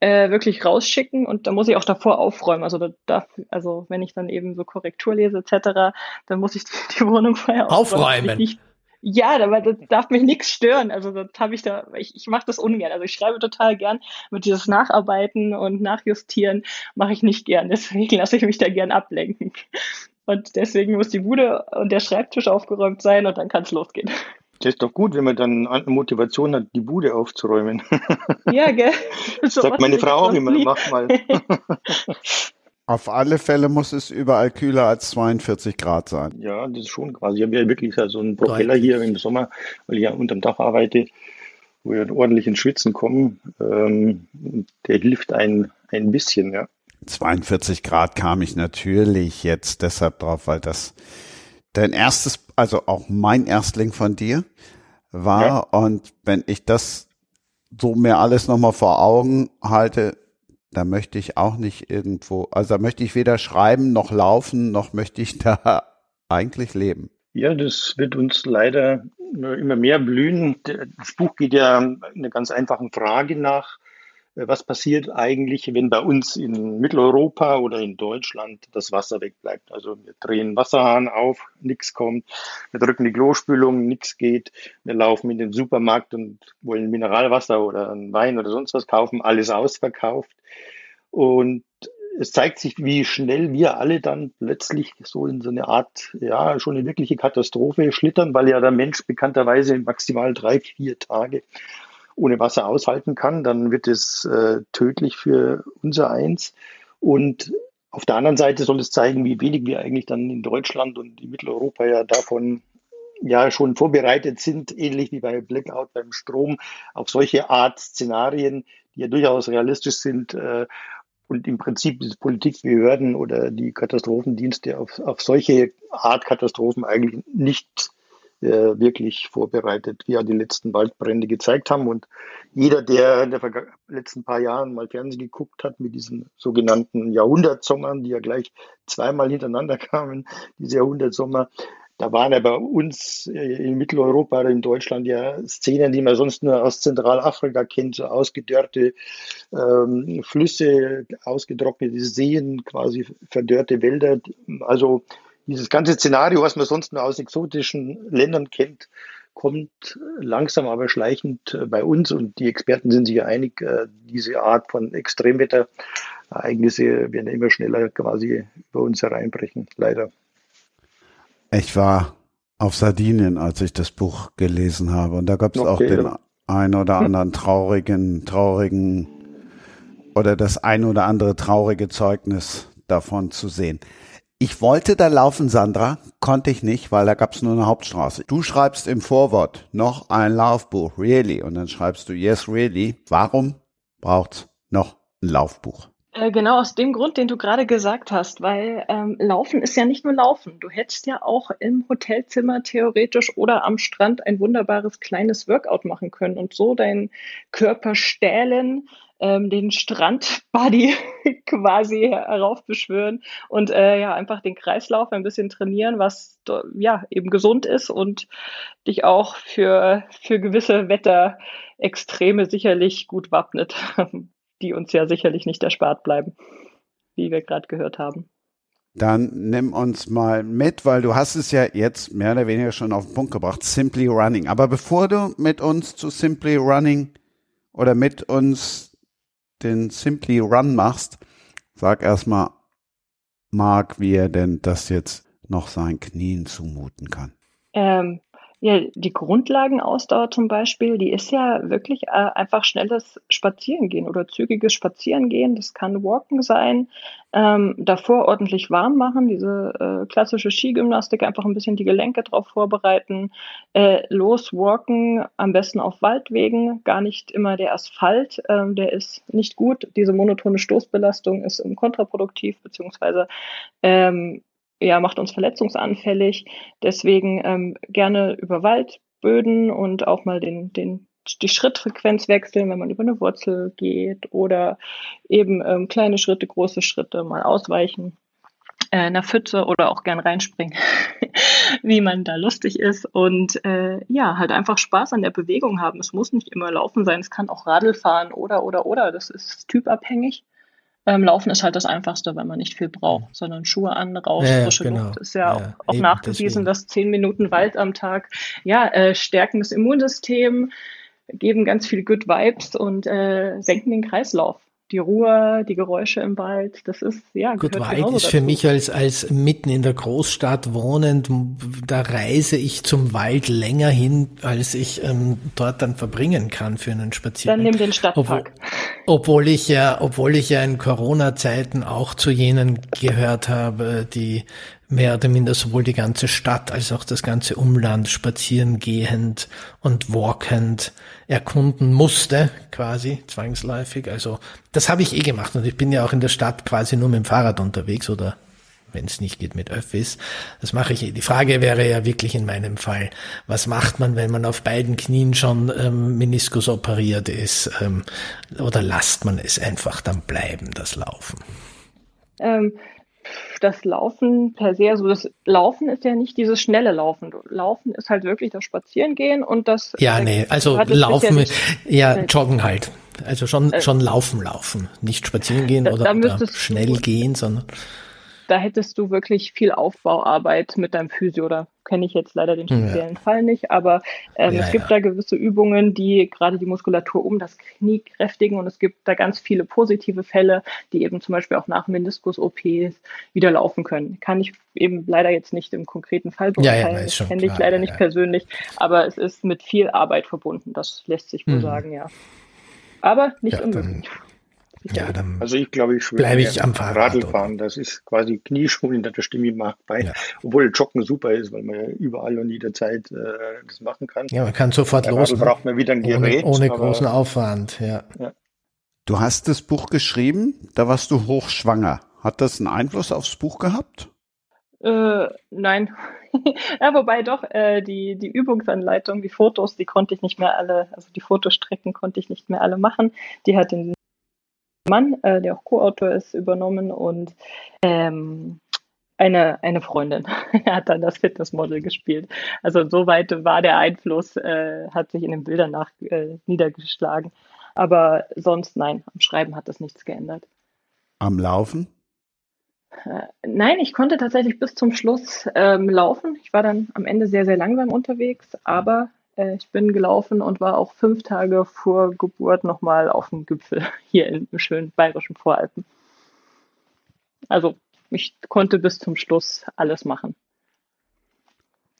äh, wirklich rausschicken und da muss ich auch davor aufräumen. Also, da darf, also wenn ich dann eben so Korrektur lese etc., dann muss ich die, Wohnung vorher aufräumen. aufräumen. Ja, aber das darf mich nichts stören. Also das habe ich da, ich, ich mache das ungern. Also ich schreibe total gern mit dieses Nacharbeiten und Nachjustieren mache ich nicht gern. Deswegen lasse ich mich da gern ablenken. Und deswegen muss die Bude und der Schreibtisch aufgeräumt sein und dann kann es losgehen. Das ist doch gut, wenn man dann eine Motivation hat, die Bude aufzuräumen. Ja, gell? So Sagt meine Frau auch immer, mach mal. Auf alle Fälle muss es überall kühler als 42 Grad sein. Ja, das ist schon quasi. Ich habe ja wirklich so einen Propeller hier im Sommer, weil ich ja unterm Dach arbeite, wo ich ordentlich ins Schwitzen komme. Ähm, der hilft ein, ein bisschen, ja. 42 Grad kam ich natürlich jetzt deshalb drauf, weil das dein erstes, also auch mein Erstling von dir war. Ja. Und wenn ich das so mir alles nochmal vor Augen halte, da möchte ich auch nicht irgendwo, also da möchte ich weder schreiben noch laufen, noch möchte ich da eigentlich leben. Ja, das wird uns leider immer mehr blühen. Das Buch geht ja einer ganz einfachen Frage nach. Was passiert eigentlich, wenn bei uns in Mitteleuropa oder in Deutschland das Wasser wegbleibt? Also wir drehen Wasserhahn auf, nichts kommt. Wir drücken die Klospülung, nichts geht. Wir laufen in den Supermarkt und wollen Mineralwasser oder Wein oder sonst was kaufen, alles ausverkauft. Und es zeigt sich, wie schnell wir alle dann plötzlich so in so eine Art, ja, schon eine wirkliche Katastrophe schlittern, weil ja der Mensch bekannterweise maximal drei, vier Tage ohne Wasser aushalten kann. Dann wird es äh, tödlich für unser Eins. Und auf der anderen Seite soll es zeigen, wie wenig wir eigentlich dann in Deutschland und in Mitteleuropa ja davon ja schon vorbereitet sind, ähnlich wie bei Blackout beim Strom, auf solche Art Szenarien, die ja durchaus realistisch sind, äh, und im Prinzip die Politikbehörden oder die Katastrophendienste auf, auf solche Art Katastrophen eigentlich nicht wirklich vorbereitet, wie ja die letzten Waldbrände gezeigt haben. Und jeder, der in den letzten paar Jahren mal Fernsehen geguckt hat mit diesen sogenannten Jahrhundertsommern, die ja gleich zweimal hintereinander kamen, diese Jahrhundertsommer, da waren ja bei uns äh, in Mitteleuropa oder in Deutschland ja Szenen, die man sonst nur aus Zentralafrika kennt, so ausgedörrte ähm, Flüsse, ausgetrocknete Seen, quasi verdörrte Wälder. Also dieses ganze Szenario, was man sonst nur aus exotischen Ländern kennt, kommt langsam aber schleichend äh, bei uns und die Experten sind sich einig, äh, diese Art von Extremwetterereignisse werden immer schneller quasi über uns hereinbrechen, leider. Ich war auf Sardinien, als ich das Buch gelesen habe. Und da gab es okay, auch den ja. ein oder anderen traurigen, traurigen oder das ein oder andere traurige Zeugnis davon zu sehen. Ich wollte da laufen, Sandra, konnte ich nicht, weil da gab es nur eine Hauptstraße. Du schreibst im Vorwort noch ein Laufbuch, really, und dann schreibst du yes, really. Warum braucht's noch ein Laufbuch? Äh, genau aus dem Grund, den du gerade gesagt hast, weil ähm, Laufen ist ja nicht nur Laufen. Du hättest ja auch im Hotelzimmer theoretisch oder am Strand ein wunderbares kleines Workout machen können und so deinen Körper stählen, ähm, den Strandbody quasi heraufbeschwören und äh, ja einfach den Kreislauf ein bisschen trainieren, was ja eben gesund ist und dich auch für für gewisse Wetterextreme sicherlich gut wappnet. die uns ja sicherlich nicht erspart bleiben, wie wir gerade gehört haben. Dann nimm uns mal mit, weil du hast es ja jetzt mehr oder weniger schon auf den Punkt gebracht, Simply Running. Aber bevor du mit uns zu Simply Running oder mit uns den Simply Run machst, sag erstmal, Marc, wie er denn das jetzt noch seinen Knien zumuten kann. Ähm, ja, die Grundlagenausdauer zum Beispiel, die ist ja wirklich äh, einfach schnelles Spazierengehen oder zügiges Spazierengehen. Das kann Walken sein, ähm, davor ordentlich warm machen, diese äh, klassische Skigymnastik, einfach ein bisschen die Gelenke drauf vorbereiten, äh, loswalken, am besten auf Waldwegen, gar nicht immer der Asphalt, ähm, der ist nicht gut. Diese monotone Stoßbelastung ist kontraproduktiv, beziehungsweise ähm, ja, macht uns verletzungsanfällig. Deswegen ähm, gerne über Waldböden und auch mal den, den, die Schrittfrequenz wechseln, wenn man über eine Wurzel geht oder eben ähm, kleine Schritte, große Schritte mal ausweichen äh, einer Pfütze oder auch gern reinspringen, wie man da lustig ist und äh, ja, halt einfach Spaß an der Bewegung haben. Es muss nicht immer Laufen sein, es kann auch Radl fahren oder oder oder, das ist typabhängig. Ähm, Laufen ist halt das Einfachste, wenn man nicht viel braucht, mhm. sondern Schuhe an, raus, ja, frische genau. Luft. Ist ja, ja auch, auch nachgewiesen, deswegen. dass zehn Minuten Wald am Tag ja äh, stärken das Immunsystem, geben ganz viel Good Vibes und äh, senken den Kreislauf die Ruhe, die Geräusche im Wald, das ist, ja, Gut, Wald ist dazu. für mich als, als mitten in der Großstadt wohnend, da reise ich zum Wald länger hin, als ich ähm, dort dann verbringen kann für einen Spaziergang. Dann nimm den Stadtpark. Obwohl, obwohl ich ja, obwohl ich ja in Corona-Zeiten auch zu jenen gehört habe, die mehr oder minder sowohl die ganze Stadt als auch das ganze Umland spazieren gehend und walkend erkunden musste, quasi zwangsläufig. Also das habe ich eh gemacht und ich bin ja auch in der Stadt quasi nur mit dem Fahrrad unterwegs oder wenn es nicht geht mit Öffis. Das mache ich. eh. Die Frage wäre ja wirklich in meinem Fall, was macht man, wenn man auf beiden Knien schon ähm, Meniskus operiert ist? Ähm, oder lasst man es einfach dann bleiben, das Laufen? Ähm, das Laufen per se, also das Laufen ist ja nicht dieses schnelle Laufen. Laufen ist halt wirklich das Spazierengehen und das. Ja, nee, also Laufen, ja, ja, Joggen halt. Also schon, äh, schon Laufen, Laufen. Nicht spazieren gehen da, oder, da oder schnell gehen, sondern da hättest du wirklich viel Aufbauarbeit mit deinem Physio. Da kenne ich jetzt leider den speziellen ja. Fall nicht, aber ähm, ja, es gibt ja. da gewisse Übungen, die gerade die Muskulatur um das Knie kräftigen und es gibt da ganz viele positive Fälle, die eben zum Beispiel auch nach Meniskus-OPs wieder laufen können. Kann ich eben leider jetzt nicht im konkreten Fall beurteilen, ja, das kenne ich leider nicht persönlich, aber es ist mit viel Arbeit verbunden, das lässt sich wohl mhm. sagen, ja. Aber nicht unmöglich. Ja, dann also ich glaube, ich bleibe ich am Fahrrad Radlfahren. Oder? Das ist quasi Knieschulen, da stimme ich mag bei. Ja. Obwohl Joggen super ist, weil man ja überall und jederzeit äh, das machen kann. Ja, man kann sofort Bei los. Ne? braucht man wieder ein Gerät. Ohne, ohne großen Aufwand, ja. ja. Du hast das Buch geschrieben, da warst du hochschwanger. Hat das einen Einfluss aufs Buch gehabt? Äh, nein. ja, wobei doch, äh, die, die Übungsanleitung, die Fotos, die konnte ich nicht mehr alle, also die Fotostrecken konnte ich nicht mehr alle machen. Die hat den Mann, äh, der auch Co-Autor ist, übernommen und ähm, eine, eine Freundin hat dann das Fitnessmodel gespielt. Also soweit war der Einfluss, äh, hat sich in den Bildern nach, äh, niedergeschlagen. Aber sonst nein, am Schreiben hat das nichts geändert. Am Laufen? Äh, nein, ich konnte tatsächlich bis zum Schluss ähm, laufen. Ich war dann am Ende sehr, sehr langsam unterwegs, aber ich bin gelaufen und war auch fünf Tage vor Geburt nochmal auf dem Gipfel hier im schönen bayerischen Voralpen. Also ich konnte bis zum Schluss alles machen.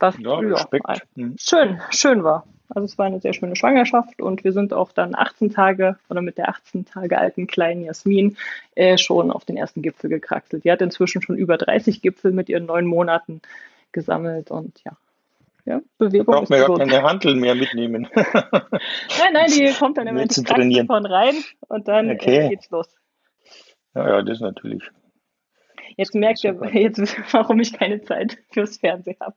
Was ja, ja, hm. schön, schön war. Also es war eine sehr schöne Schwangerschaft und wir sind auch dann 18 Tage oder mit der 18 Tage alten kleinen Jasmin äh, schon auf den ersten Gipfel gekraxelt. Die hat inzwischen schon über 30 Gipfel mit ihren neun Monaten gesammelt und ja, ja, Bewegung Braucht man ja keine Handel mehr mitnehmen. nein, nein, die kommt dann immer ins von rein und dann äh, okay. äh, geht's los. Ja, ja, das natürlich. Jetzt merkt ihr jetzt, warum ich keine Zeit fürs Fernsehen habe.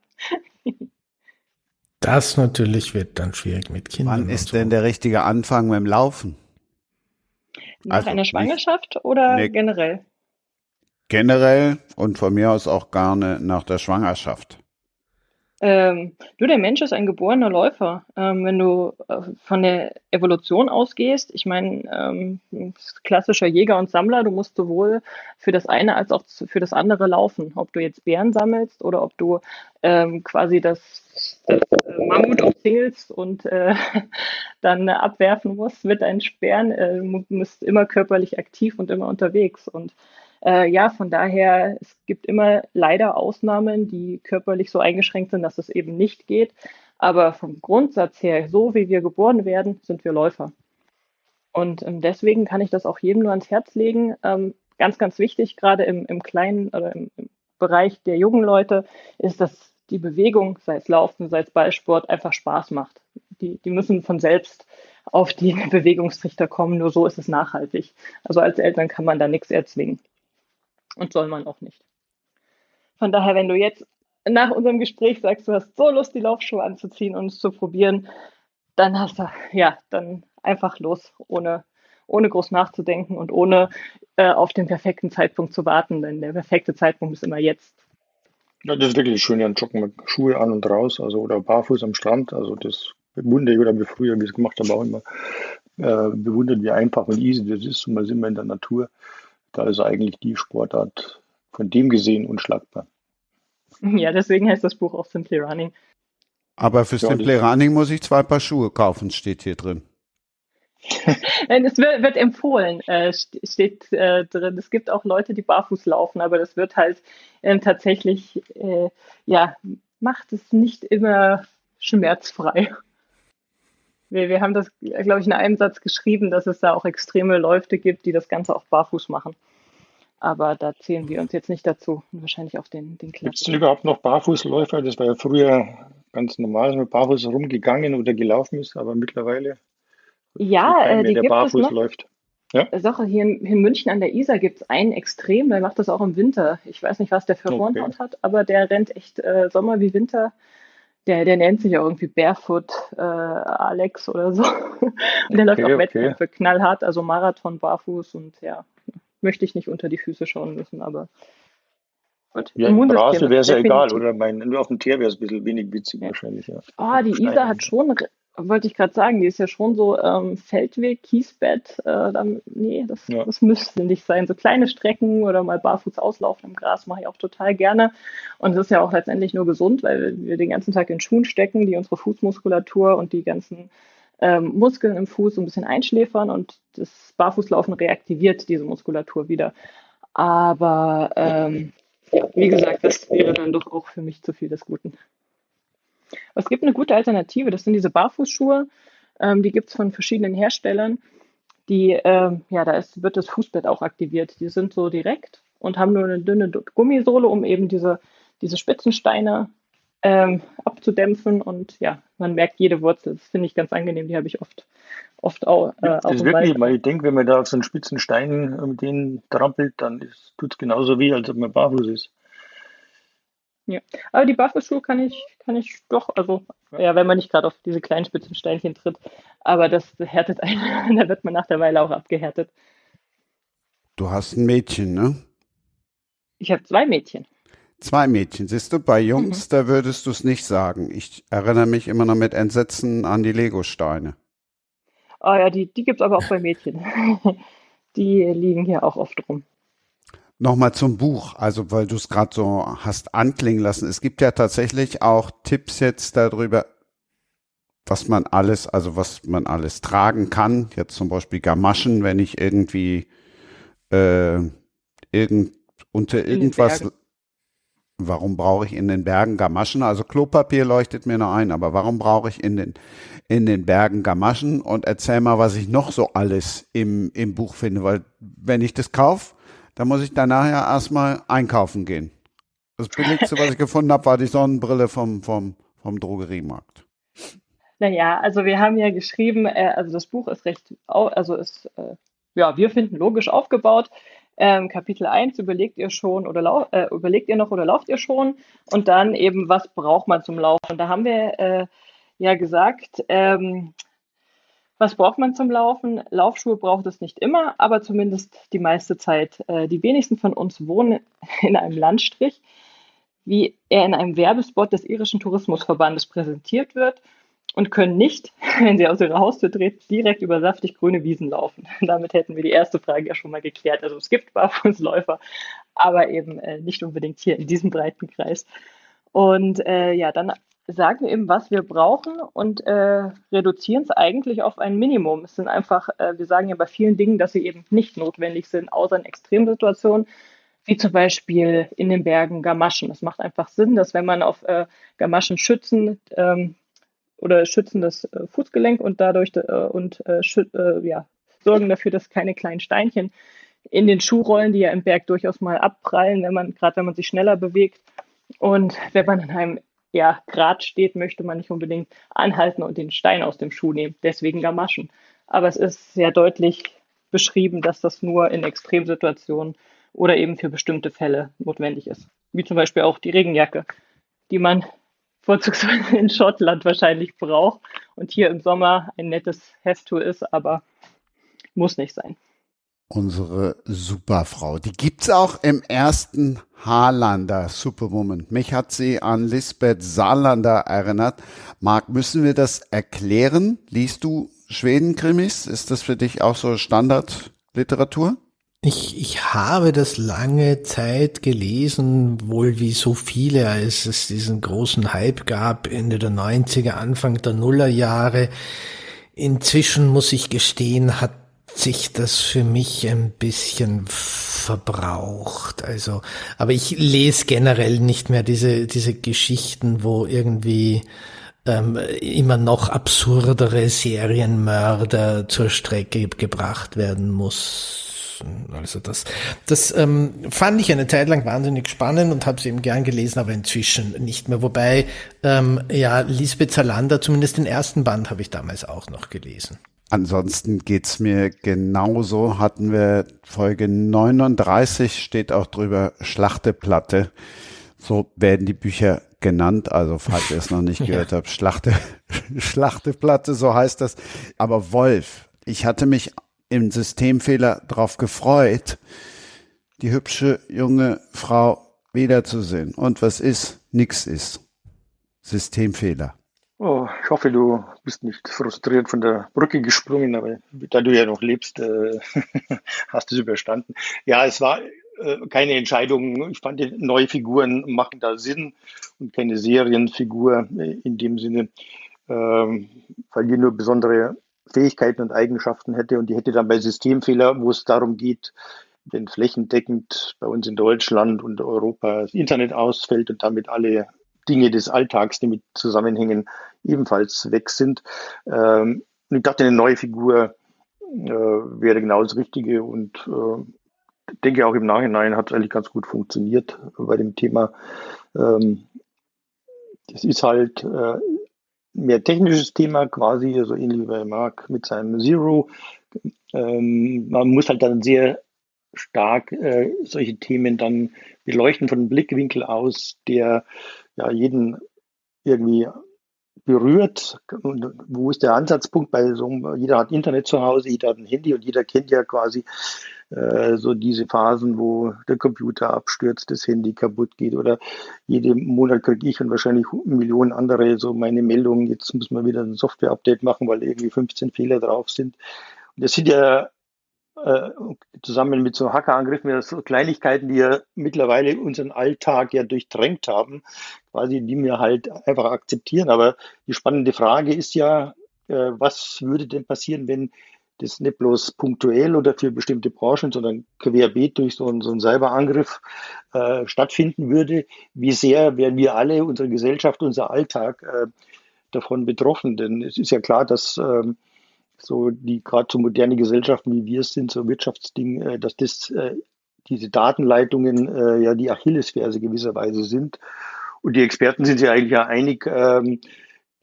das natürlich wird dann schwierig mit Kindern. Wann ist so. denn der richtige Anfang beim Laufen? Nach also einer Schwangerschaft nicht, oder ne, generell? Generell und von mir aus auch gerne nach der Schwangerschaft. Ähm, du, der Mensch ist ein geborener Läufer. Ähm, wenn du äh, von der Evolution ausgehst, ich meine, ähm, klassischer Jäger und Sammler, du musst sowohl für das eine als auch für das andere laufen. Ob du jetzt Bären sammelst oder ob du ähm, quasi das, das äh, Mammut umzingelst und äh, dann abwerfen musst mit deinen Sperren, äh, du bist immer körperlich aktiv und immer unterwegs. Und äh, ja, von daher, es gibt immer leider Ausnahmen, die körperlich so eingeschränkt sind, dass es eben nicht geht. Aber vom Grundsatz her, so wie wir geboren werden, sind wir Läufer. Und ähm, deswegen kann ich das auch jedem nur ans Herz legen. Ähm, ganz, ganz wichtig, gerade im, im kleinen oder im, im Bereich der jungen Leute, ist, dass die Bewegung, sei es Laufen, sei es Ballsport, einfach Spaß macht. Die, die müssen von selbst auf die Bewegungstrichter kommen, nur so ist es nachhaltig. Also als Eltern kann man da nichts erzwingen. Und soll man auch nicht. Von daher, wenn du jetzt nach unserem Gespräch sagst, du hast so Lust, die Laufschuhe anzuziehen und es zu probieren, dann hast du, ja, dann einfach los, ohne, ohne groß nachzudenken und ohne äh, auf den perfekten Zeitpunkt zu warten, denn der perfekte Zeitpunkt ist immer jetzt. Ja, das ist wirklich schön, ja, joggen mit Schuhe an und raus, also oder barfuß am Strand, also das bewundere ich oder wie früher, wie es gemacht haben, auch immer äh, bewundert, wie einfach und easy das ist und man sind wir in der Natur. Da ist eigentlich die Sportart von dem gesehen unschlagbar. Ja, deswegen heißt das Buch auch Simply Running. Aber für Simply Running muss ich zwei Paar Schuhe kaufen, steht hier drin. es wird, wird empfohlen, äh, steht äh, drin. Es gibt auch Leute, die barfuß laufen, aber das wird halt äh, tatsächlich, äh, ja, macht es nicht immer schmerzfrei. Wir, wir haben das, glaube ich, in einem Satz geschrieben, dass es da auch extreme Läufe gibt, die das Ganze auch barfuß machen. Aber da zählen wir uns jetzt nicht dazu und wahrscheinlich auch den, den Gibt es denn überhaupt noch Barfußläufer? Das war ja früher ganz normal, dass man barfuß rumgegangen oder gelaufen ist, aber mittlerweile ja, äh, die der gibt barfuß es noch. läuft. Ja? Sache, hier in, in München an der Isar gibt es einen Extrem, der macht das auch im Winter. Ich weiß nicht, was der für Okay. Hornhaut hat, aber der rennt echt äh, Sommer wie Winter. Der, der nennt sich auch irgendwie Barefoot äh, Alex oder so. Und der läuft Okay, auch okay. Wettkämpfe knallhart, also Marathon barfuß und ja, möchte ich nicht unter die Füße schauen müssen, aber gut. Ja, in ist wäre es ja egal, oder? Mein, nur auf dem Teer wäre es ein bisschen wenig witzig Ja. wahrscheinlich, ja. Ah, die Isar hat schon, wollte ich gerade sagen, die ist ja schon so ähm, Feldweg, Kiesbett. Äh, dann, nee, das, Ja. das müsste nicht sein. So kleine Strecken oder mal barfuß auslaufen im Gras mache ich auch total gerne. Und es ist ja auch letztendlich nur gesund, weil wir den ganzen Tag in Schuhen stecken, die unsere Fußmuskulatur und die ganzen ähm, Muskeln im Fuß so ein bisschen einschläfern und das Barfußlaufen reaktiviert diese Muskulatur wieder. Aber ähm, ja, wie gesagt, das wäre dann doch auch für mich zu viel des Guten. Aber es gibt eine gute Alternative, das sind diese Barfußschuhe. Ähm, die gibt es von verschiedenen Herstellern. Die, ähm, ja, da ist, wird das Fußbett auch aktiviert. Die sind so direkt und haben nur eine dünne Gummisohle, um eben diese, diese Spitzensteine ähm, abzudämpfen. Und ja, man merkt jede Wurzel. Das finde ich ganz angenehm. Die habe ich oft, oft auch, äh, Das ist wirklich, weil ich denke, wenn man da auf so einen spitzen Stein äh, mit denen trampelt, dann tut es genauso weh, als ob man barfuß ist. Aber die Barfußschuhe kann ich, kann ich doch, also ja, wenn man nicht gerade auf diese kleinen spitzen Steinchen tritt. Aber das härtet einen. da wird man nach der Weile auch abgehärtet. Du hast ein Mädchen, ne? Ich habe zwei Mädchen. Zwei Mädchen. Siehst du, bei Jungs, da würdest du es nicht sagen. Ich erinnere mich immer noch mit Entsetzen an die Legosteine. Oh ja, die, die gibt es aber auch bei Mädchen. Die liegen hier auch oft rum. Nochmal zum Buch, also weil du es gerade so hast anklingen lassen. Es gibt ja tatsächlich auch Tipps jetzt darüber, was man alles, also was man alles tragen kann. Jetzt zum Beispiel Gamaschen, wenn ich irgendwie äh, irgend, unter irgendwas. Warum brauche ich in den Bergen Gamaschen? Also Klopapier leuchtet mir noch ein, aber warum brauche ich in den in den Bergen Gamaschen? Und erzähl mal, was ich noch so alles im im Buch finde, weil wenn ich das kaufe, dann muss ich danach ja erstmal einkaufen gehen. Das billigste, was ich gefunden habe, war die Sonnenbrille vom, vom, vom Drogeriemarkt. Naja, also wir haben ja geschrieben, äh, also das Buch ist recht, also ist, äh, ja, wir finden logisch aufgebaut. Ähm, Kapitel 1 überlegt ihr schon oder äh, überlegt ihr noch oder lauft ihr schon? Und dann eben, was braucht man zum Laufen? Da haben wir äh, ja gesagt, ähm, was braucht man zum Laufen? Laufschuhe braucht es nicht immer, aber zumindest die meiste Zeit. Äh, die wenigsten von uns wohnen in einem Landstrich, wie er in einem Werbespot des irischen Tourismusverbandes präsentiert wird und können nicht, wenn sie aus ihrer Haustür treten, direkt über saftig grüne Wiesen laufen. Damit hätten wir die erste Frage ja schon mal geklärt. Also es gibt Barfußläufer, aber eben äh, nicht unbedingt hier in diesem breiten Kreis. Und äh, ja, dann sagen eben, was wir brauchen und äh, reduzieren es eigentlich auf ein Minimum. Es sind einfach, äh, wir sagen ja bei vielen Dingen, dass sie eben nicht notwendig sind, außer in Extremsituationen, wie zum Beispiel in den Bergen Gamaschen. Es macht einfach Sinn, dass wenn man auf äh, Gamaschen schützen ähm, oder schützen das äh, Fußgelenk und dadurch äh, und äh, ja, sorgen dafür, dass keine kleinen Steinchen in den Schuh rollen, die ja im Berg durchaus mal abprallen, wenn man, gerade wenn man sich schneller bewegt. Und wenn man in einem ja, Grat steht, möchte man nicht unbedingt anhalten und den Stein aus dem Schuh nehmen. Deswegen Gamaschen. Aber es ist sehr deutlich beschrieben, dass das nur in Extremsituationen oder eben für bestimmte Fälle notwendig ist. Wie zum Beispiel auch die Regenjacke, die man vorzugsweise in Schottland wahrscheinlich braucht und hier im Sommer ein nettes Heftool ist, aber muss nicht sein. Unsere Superfrau. Die gibt's auch im ersten Haarlander Superwoman. Mich hat sie an Lisbeth Saarlander erinnert. Marc, müssen wir das erklären? Liest du Schweden-Krimis? Ist das für dich auch so Standardliteratur? Ich, ich habe das lange Zeit gelesen, wohl wie so viele, als es diesen großen Hype gab, Ende der 90er, Anfang der Nullerjahre. Inzwischen muss ich gestehen, hat sich das für mich ein bisschen verbraucht. Also, aber ich lese generell nicht mehr diese, diese Geschichten, wo irgendwie ähm, immer noch absurdere Serienmörder zur Strecke gebracht werden muss. also das, das ähm, fand ich eine Zeit lang wahnsinnig spannend und habe es eben gern gelesen, aber inzwischen nicht mehr. Wobei, ähm, ja, Lisbeth Zalander, zumindest den ersten Band habe ich damals auch noch gelesen. Ansonsten geht's mir genauso. Hatten wir Folge 39, steht auch drüber Schlachteplatte. So werden die Bücher genannt. Also falls ihr es noch nicht gehört habt, Schlachte, Schlachteplatte, so heißt das. Aber Wolf, ich hatte mich im Systemfehler drauf gefreut, die hübsche junge Frau wiederzusehen. Und was ist? Nix ist. Systemfehler. Oh, ich hoffe, du bist nicht frustriert von der Brücke gesprungen, aber da du ja noch lebst, äh, hast du es überstanden. Ja, es war äh, keine Entscheidung. Ich fand, neue Figuren machen da Sinn und keine Serienfigur in dem Sinne, ähm, weil die nur besondere Fähigkeiten und Eigenschaften hätte und die hätte dann bei Systemfehler, wo es darum geht, wenn flächendeckend bei uns in Deutschland und Europa das Internet ausfällt und damit alle Dinge des Alltags, die mit zusammenhängen, ebenfalls weg sind. Ähm, ich dachte, eine neue Figur äh, wäre genau das Richtige und äh, denke auch im Nachhinein hat es eigentlich ganz gut funktioniert bei dem Thema. Ähm, das ist halt äh, mehr technisches Thema quasi, so also ähnlich wie bei Mark mit seinem Zero. Ähm, man muss halt dann sehr stark äh, solche Themen dann beleuchten von einem Blickwinkel aus, der ja jeden irgendwie berührt. Und wo ist der Ansatzpunkt bei so jeder hat Internet zu Hause, jeder hat ein Handy und jeder kennt ja quasi äh, so diese Phasen, wo der Computer abstürzt, das Handy kaputt geht oder jeden Monat kriege ich und wahrscheinlich Millionen andere so meine Meldungen, jetzt muss man wieder ein Software-Update machen, weil irgendwie 15 Fehler drauf sind. Und das sind ja äh, zusammen mit so Hackerangriffen, ja so Kleinigkeiten, die ja mittlerweile unseren Alltag ja durchdrängt haben, quasi, die wir halt einfach akzeptieren. Aber die spannende Frage ist ja, äh, was würde denn passieren, wenn das nicht bloß punktuell oder für bestimmte Branchen, sondern querbeet durch so einen, so einen Cyberangriff äh, stattfinden würde? Wie sehr wären wir alle, unsere Gesellschaft, unser Alltag äh, davon betroffen? Denn es ist ja klar, dass ähm, so die gerade so moderne Gesellschaften wie wir es sind, so Wirtschaftsding, äh, dass das äh, diese Datenleitungen äh, ja die Achillesferse gewisserweise sind. Und die Experten sind sich eigentlich ja einig, ähm,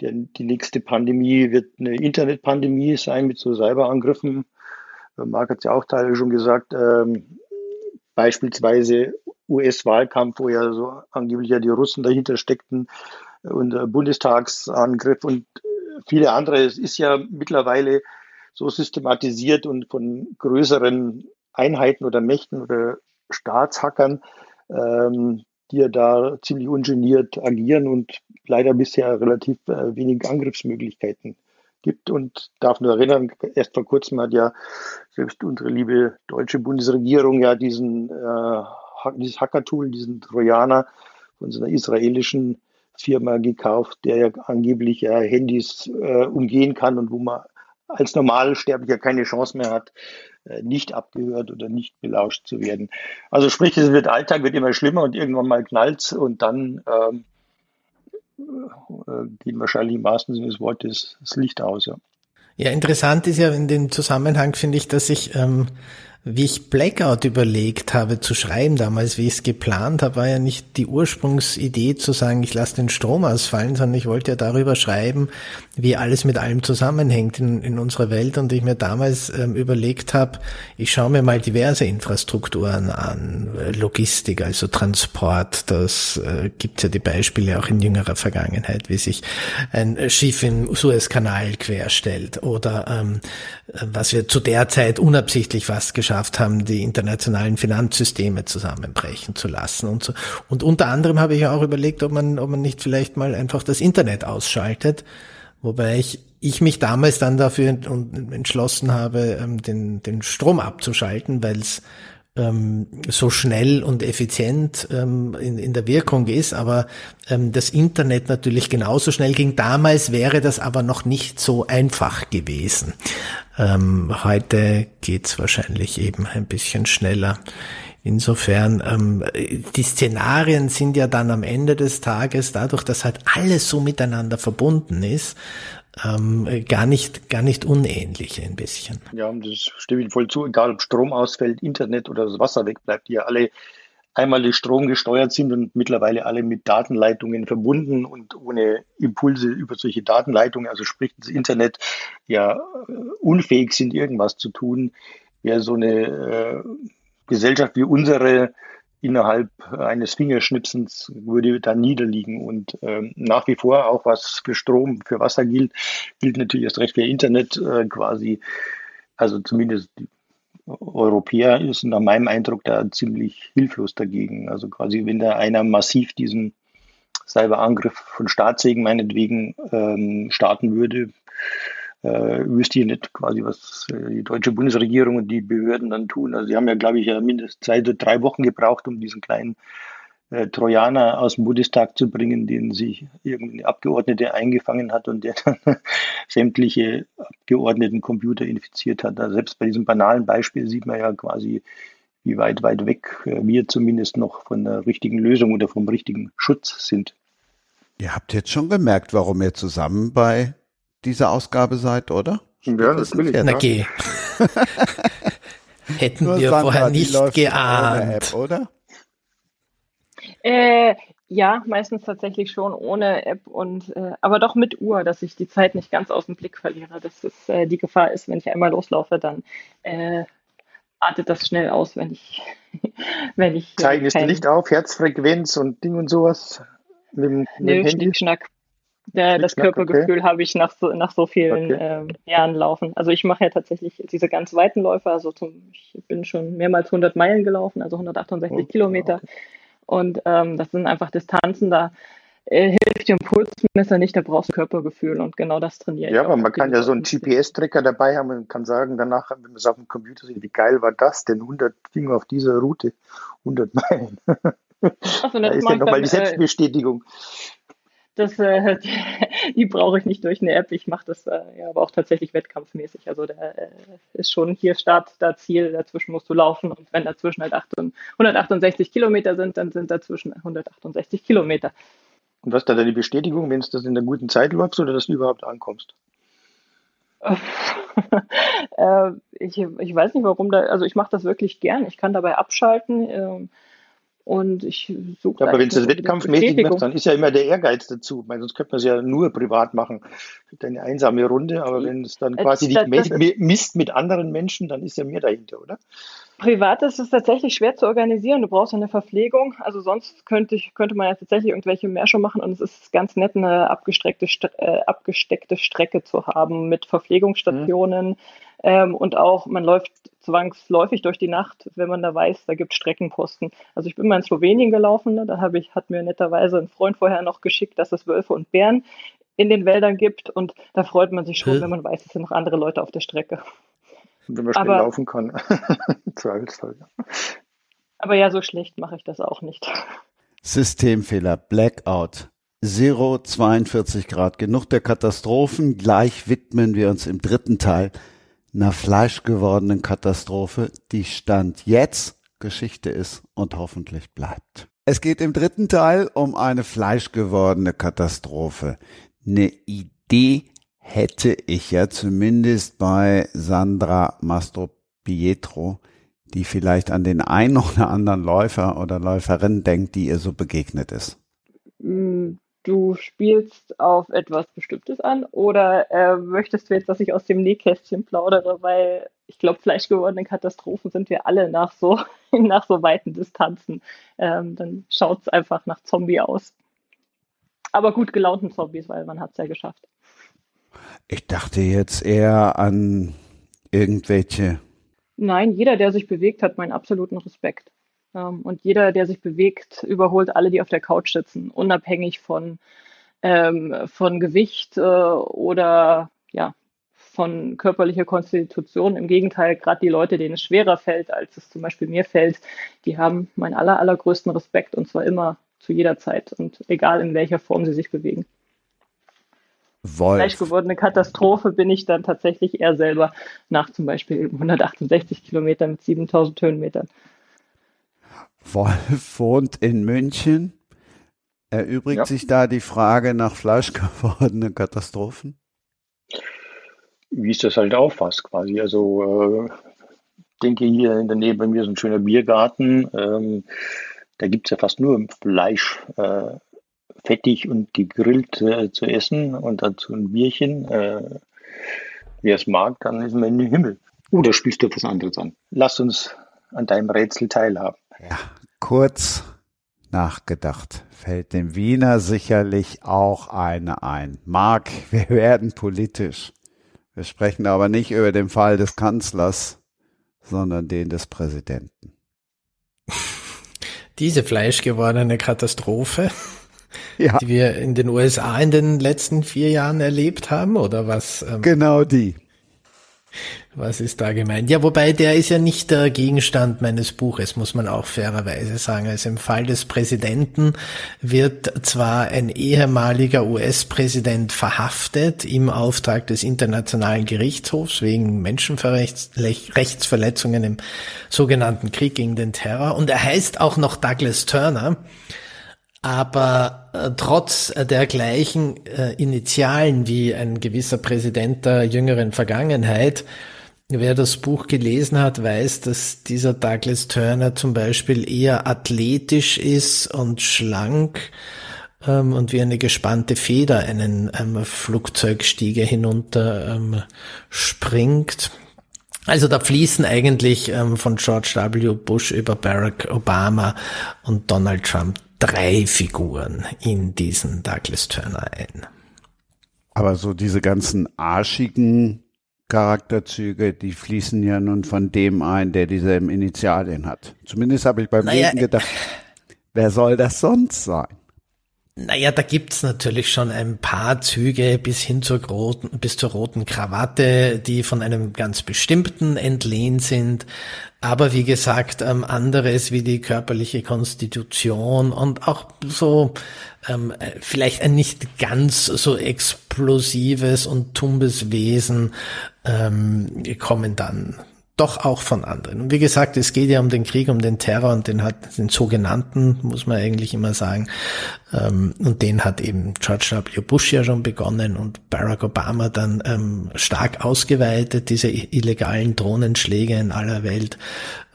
die nächste Pandemie wird eine Internetpandemie sein mit so Cyberangriffen. Marc hat es ja auch teilweise schon gesagt, ähm, beispielsweise US-Wahlkampf, wo ja so angeblich ja die Russen dahinter steckten und Bundestagsangriff und viele andere. Es ist ja mittlerweile so systematisiert und von größeren Einheiten oder Mächten oder Staatshackern, ähm, die ja da ziemlich ungeniert agieren und leider bisher relativ äh, wenig Angriffsmöglichkeiten gibt. Und darf nur erinnern, erst vor kurzem hat ja selbst unsere liebe deutsche Bundesregierung ja diesen äh, dieses Hacker-Tool, diesen Trojaner von so einer israelischen Firma gekauft, der ja angeblich ja Handys äh, umgehen kann und wo man als Normalsterblicher keine Chance mehr hat, äh, nicht abgehört oder nicht belauscht zu werden. Also sprich, es wird Alltag, wird immer schlimmer und irgendwann mal knallt und dann ähm, äh, geht wahrscheinlich im wahrsten Sinne des Wortes das Licht aus. Ja. ja, interessant ist ja in dem Zusammenhang, finde ich, dass ich ähm, wie ich Blackout überlegt habe zu schreiben damals, wie ich es geplant habe, war ja nicht die Ursprungsidee zu sagen, ich lasse den Strom ausfallen, sondern ich wollte ja darüber schreiben, wie alles mit allem zusammenhängt in, in unserer Welt. Und ich mir damals ähm, überlegt habe, ich schaue mir mal diverse Infrastrukturen an, Logistik, also Transport, das äh, gibt ja die Beispiele auch in jüngerer Vergangenheit, wie sich ein Schiff im Suezkanal querstellt oder ähm, was wir zu der Zeit unabsichtlich fast geschafft haben, die internationalen Finanzsysteme zusammenbrechen zu lassen und so. Und unter anderem habe ich auch überlegt, ob man, ob man nicht vielleicht mal einfach das Internet ausschaltet, wobei ich ich mich damals dann dafür entschlossen habe, ähm, den, den Strom abzuschalten, weil es ähm, so schnell und effizient ähm, in, in der Wirkung ist, aber ähm, das Internet natürlich genauso schnell ging. Damals wäre das aber noch nicht so einfach gewesen. Ähm, heute geht's wahrscheinlich eben ein bisschen schneller. Insofern, ähm, die Szenarien sind ja dann am Ende des Tages, dadurch, dass halt alles so miteinander verbunden ist, ähm, gar nicht, gar nicht unähnlich ein bisschen. Ja, das stimme ich voll zu. Egal ob Strom ausfällt, Internet oder das Wasser wegbleibt, die ja alle einmal durch Strom gesteuert sind und mittlerweile alle mit Datenleitungen verbunden und ohne Impulse über solche Datenleitungen, also sprich das Internet, ja äh, unfähig sind, irgendwas zu tun, wäre so eine äh, Gesellschaft wie unsere innerhalb eines Fingerschnipsens würde da niederliegen. Und ähm, nach wie vor, auch was für Strom, für Wasser gilt, gilt natürlich erst recht für Internet äh, quasi. Also zumindest die Europäer ist nach meinem Eindruck da ziemlich hilflos dagegen. Also quasi, wenn da einer massiv diesen Cyberangriff von Staatssegen meinetwegen ähm, starten würde, äh, wüsste ich nicht quasi, was äh, die deutsche Bundesregierung und die Behörden dann tun. Also sie haben ja, glaube ich, ja mindestens zwei oder drei Wochen gebraucht, um diesen kleinen äh, Trojaner aus dem Bundestag zu bringen, den sich irgendeine Abgeordnete eingefangen hat und der dann sämtliche Abgeordneten Computer infiziert hat. Also selbst bei diesem banalen Beispiel sieht man ja quasi, wie weit, weit weg äh, wir zumindest noch von der richtigen Lösung oder vom richtigen Schutz sind. Ihr habt jetzt schon gemerkt, warum ihr zusammen bei dieser Ausgabe seid, oder? Ja, natürlich. Na geh. Hätten Nur wir Sandra, vorher nicht geahnt. App, oder? Äh, ja, meistens tatsächlich schon ohne App und äh, aber doch mit Uhr, dass ich die Zeit nicht ganz aus dem Blick verliere. Das ist äh, die Gefahr ist, wenn ich einmal loslaufe, dann äh, artet das schnell aus, wenn ich wenn ich zeigen es nicht auf Herzfrequenz und Ding und sowas mit dem, mit dem Handy. Schnack. Der, das Körpergefühl okay. habe ich nach so, nach so vielen okay. ähm, Jahren laufen. Also ich mache ja tatsächlich diese ganz weiten Läufe. Also zum, ich bin schon mehrmals 100 Meilen gelaufen, also 168 oh, Kilometer. Okay. Und ähm, das sind einfach Distanzen, da äh, hilft dir ein Pulsmesser nicht, da brauchst du Körpergefühl und genau das trainiere ich. Ja, aber man kann ja so einen GPS-Tracker dabei haben und kann sagen danach, wenn man es auf dem Computer sieht, wie geil war das denn? 100 Dinge auf dieser Route, 100 Meilen. Also, da ist ja nochmal die äh, Selbstbestätigung. Das, äh, die, die brauche ich nicht durch eine App. Ich mache das äh, ja aber auch tatsächlich wettkampfmäßig. Also der äh, ist schon hier Start, da Ziel, dazwischen musst du laufen. Und wenn dazwischen halt 168 Kilometer sind, dann sind dazwischen 168 Kilometer. Und was ist da die Bestätigung, wenn es das in der guten Zeit läuft oder dass du überhaupt ankommst? äh, ich, ich weiß nicht, warum da, also ich mache das wirklich gern. Ich kann dabei abschalten. Und ich suche. Ja, aber wenn es das wettkampfmäßig macht, dann ist ja immer der Ehrgeiz dazu. Weil sonst könnte man es ja nur privat machen. Eine einsame Runde, aber wenn es dann äh, quasi das, dich misst mit anderen Menschen, dann ist ja mehr dahinter, oder? Privat ist es tatsächlich schwer zu organisieren. Du brauchst eine Verpflegung. Also sonst könnte ich, könnte man ja tatsächlich irgendwelche Märsche machen und es ist ganz nett, eine abgestreckte, äh, abgesteckte Strecke zu haben mit Verpflegungsstationen. Mhm ähm, und auch, man läuft zwangsläufig durch die Nacht, wenn man da weiß, da gibt Streckenposten. Also ich bin mal in Slowenien gelaufen, ne? da habe ich, hat mir netterweise ein Freund vorher noch geschickt, dass es Wölfe und Bären in den Wäldern gibt und da freut man sich schon, hm. wenn man weiß, es sind noch andere Leute auf der Strecke. Wenn man schnell aber, laufen kann. Zweifelsfall. Aber ja, so schlecht mache ich das auch nicht. Systemfehler, Blackout. Zero 42 Grad. Genug der Katastrophen. Gleich widmen wir uns im dritten Teil einer fleischgewordenen Katastrophe, die Stand jetzt Geschichte ist und hoffentlich bleibt. Es geht im dritten Teil um eine fleischgewordene Katastrophe. Eine Idee hätte ich ja zumindest bei Sandra Mastro Pietro, die vielleicht an den einen oder anderen Läufer oder Läuferin denkt, die ihr so begegnet ist. Mm, du spielst auf etwas Bestimmtes an oder äh, möchtest du jetzt, dass ich aus dem Nähkästchen plaudere, weil ich glaube, fleischgewordene Katastrophen sind wir alle nach so, nach so weiten Distanzen. Ähm, dann schaut es einfach nach Zombie aus. Aber gut gelaunten Zombies, weil man hat es ja geschafft. Ich dachte jetzt eher an irgendwelche. Nein, jeder, der sich bewegt, hat meinen absoluten Respekt. Ähm, und jeder, der sich bewegt, überholt alle, die auf der Couch sitzen, unabhängig von, ähm, von Gewicht äh, oder ja, von körperlicher Konstitution. Im Gegenteil, gerade die Leute, denen es schwerer fällt, als es zum Beispiel mir fällt, die haben meinen aller, allergrößten Respekt und zwar immer zu jeder Zeit und egal in welcher Form sie sich bewegen. Wolf. Fleischgewordene Katastrophe bin ich dann tatsächlich eher selber nach zum Beispiel 168 Kilometern mit 7000 Höhenmetern. Wolf wohnt in München. Erübrigt ja. sich da die Frage nach fleischgewordenen Katastrophen? wie es das halt auffasst quasi. Also äh, denke hier in der Nähe bei mir ist ein schöner Biergarten. Ähm, da gibt es ja fast nur Fleisch, äh, fettig und gegrillt äh, zu essen und dazu ein Bierchen. Äh, Wer es mag, dann ist man in den Himmel. Oder spielst du etwas anderes an? Lass uns an deinem Rätsel teilhaben. Ja, kurz nachgedacht fällt dem Wiener sicherlich auch eine ein. Mark, wir werden politisch. Wir sprechen aber nicht über den Fall des Kanzlers, sondern den des Präsidenten. Diese fleischgewordene Katastrophe, ja. die wir in den USA in den letzten vier Jahren erlebt haben, oder was? Ähm, genau die. Was ist da gemeint? Ja, wobei der ist ja nicht der Gegenstand meines Buches, muss man auch fairerweise sagen. Also im Fall des Präsidenten wird zwar ein ehemaliger US-Präsident verhaftet im Auftrag des Internationalen Gerichtshofs wegen Menschenrechtsverletzungen im sogenannten Krieg gegen den Terror und er heißt auch noch Douglas Turner. Aber äh, trotz der gleichen äh, Initialen wie ein gewisser Präsident der jüngeren Vergangenheit Wer das Buch gelesen hat, weiß, dass dieser Douglas Turner zum Beispiel eher athletisch ist und schlank ähm, und wie eine gespannte Feder einen ähm, Flugzeugstiege hinunter ähm, springt. Also da fließen eigentlich ähm, von George W. Bush über Barack Obama und Donald Trump drei Figuren in diesen Douglas Turner ein. Aber so diese ganzen arschigen Charakterzüge, die fließen ja nun von dem ein, der dieselben Initialien hat. Zumindest habe ich beim naja, Lesen gedacht, wer soll das sonst sein? Naja, da gibt's natürlich schon ein paar Züge bis hin zur roten, bis zur roten Krawatte, die von einem ganz bestimmten entlehnt sind. Aber wie gesagt, ähm, anderes wie die körperliche Konstitution und auch so ähm, vielleicht ein nicht ganz so explosives und tumbes Wesen ähm, kommen dann doch auch von anderen. Und wie gesagt, es geht ja um den Krieg, um den Terror und den hat den sogenannten, muss man eigentlich immer sagen, ähm, und den hat eben George W. Bush ja schon begonnen und Barack Obama dann ähm, stark ausgeweitet, diese illegalen Drohnenschläge in aller Welt.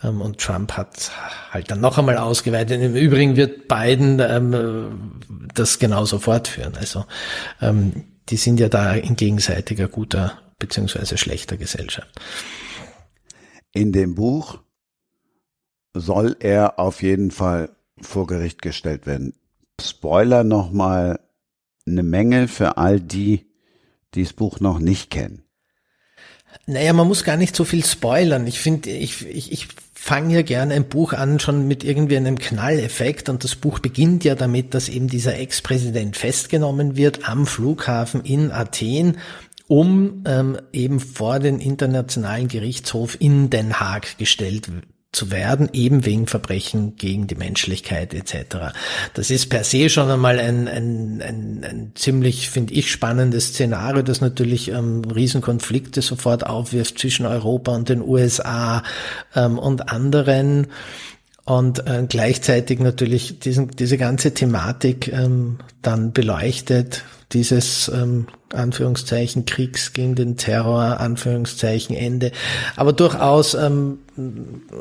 Ähm, und Trump hat halt dann noch einmal ausgeweitet. Im Übrigen wird Biden ähm, das genauso fortführen. Also ähm, die sind ja da in gegenseitiger guter beziehungsweise schlechter Gesellschaft. In dem Buch soll er auf jeden Fall vor Gericht gestellt werden. Spoiler nochmal eine Menge für all die, die das Buch noch nicht kennen. Naja, man muss gar nicht so viel spoilern. Ich finde, ich, ich, ich fange ja gerne ein Buch an, schon mit irgendwie einem Knalleffekt. Und das Buch beginnt ja damit, dass eben dieser Ex-Präsident festgenommen wird am Flughafen in Athen um ähm, eben vor den Internationalen Gerichtshof in Den Haag gestellt zu werden, eben wegen Verbrechen gegen die Menschlichkeit etc. Das ist per se schon einmal ein, ein, ein, ein ziemlich, finde ich, spannendes Szenario, das natürlich ähm, Riesenkonflikte sofort aufwirft zwischen Europa und den USA ähm, und anderen und äh, gleichzeitig natürlich diesen, diese ganze Thematik ähm, dann beleuchtet, dieses ähm, Anführungszeichen Kriegs gegen den Terror, Anführungszeichen Ende, aber durchaus ähm,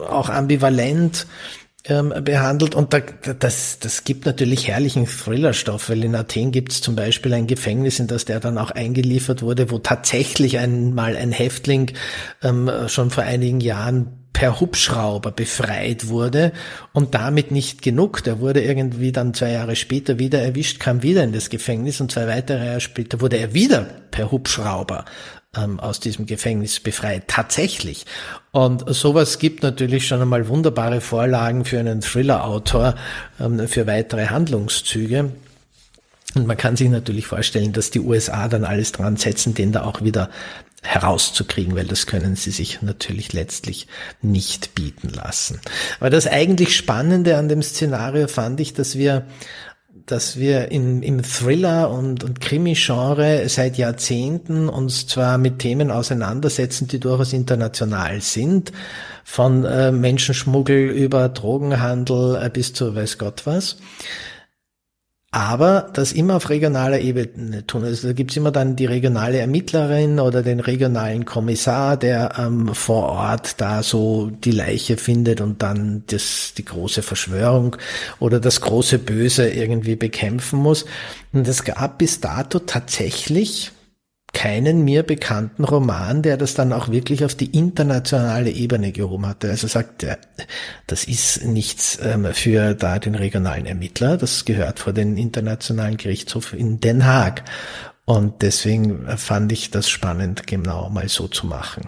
auch ambivalent ähm, behandelt. Und da, das, das gibt natürlich herrlichen Thrillerstoff, weil in Athen gibt es zum Beispiel ein Gefängnis, in das der dann auch eingeliefert wurde, wo tatsächlich einmal ein Häftling ähm, schon vor einigen Jahren per Hubschrauber befreit wurde und damit nicht genug. Der wurde irgendwie dann zwei Jahre später wieder erwischt, kam wieder in das Gefängnis und zwei weitere Jahre später wurde er wieder per Hubschrauber ähm, aus diesem Gefängnis befreit. Tatsächlich. Und sowas gibt natürlich schon einmal wunderbare Vorlagen für einen Thriller-Autor, ähm, für weitere Handlungszüge. Und man kann sich natürlich vorstellen, dass die USA dann alles dran setzen, den da auch wieder herauszukriegen, weil das können sie sich natürlich letztlich nicht bieten lassen. Aber das eigentlich Spannende an dem Szenario fand ich, dass wir dass wir im, im Thriller- und, und Krimi-Genre seit Jahrzehnten uns zwar mit Themen auseinandersetzen, die durchaus international sind, von äh, Menschenschmuggel über Drogenhandel äh, bis zu weiß Gott was, aber das immer auf regionaler Ebene tun. Also da gibt's immer dann die regionale Ermittlerin oder den regionalen Kommissar, der ähm, vor Ort da so die Leiche findet und dann das, die große Verschwörung oder das große Böse irgendwie bekämpfen muss. Und es gab bis dato tatsächlich keinen mir bekannten Roman, der das dann auch wirklich auf die internationale Ebene gehoben hatte. Also sagt er, das ist nichts ähm, für da den regionalen Ermittler, das gehört vor den internationalen Gerichtshof in Den Haag. Und deswegen fand ich das spannend, genau mal so zu machen.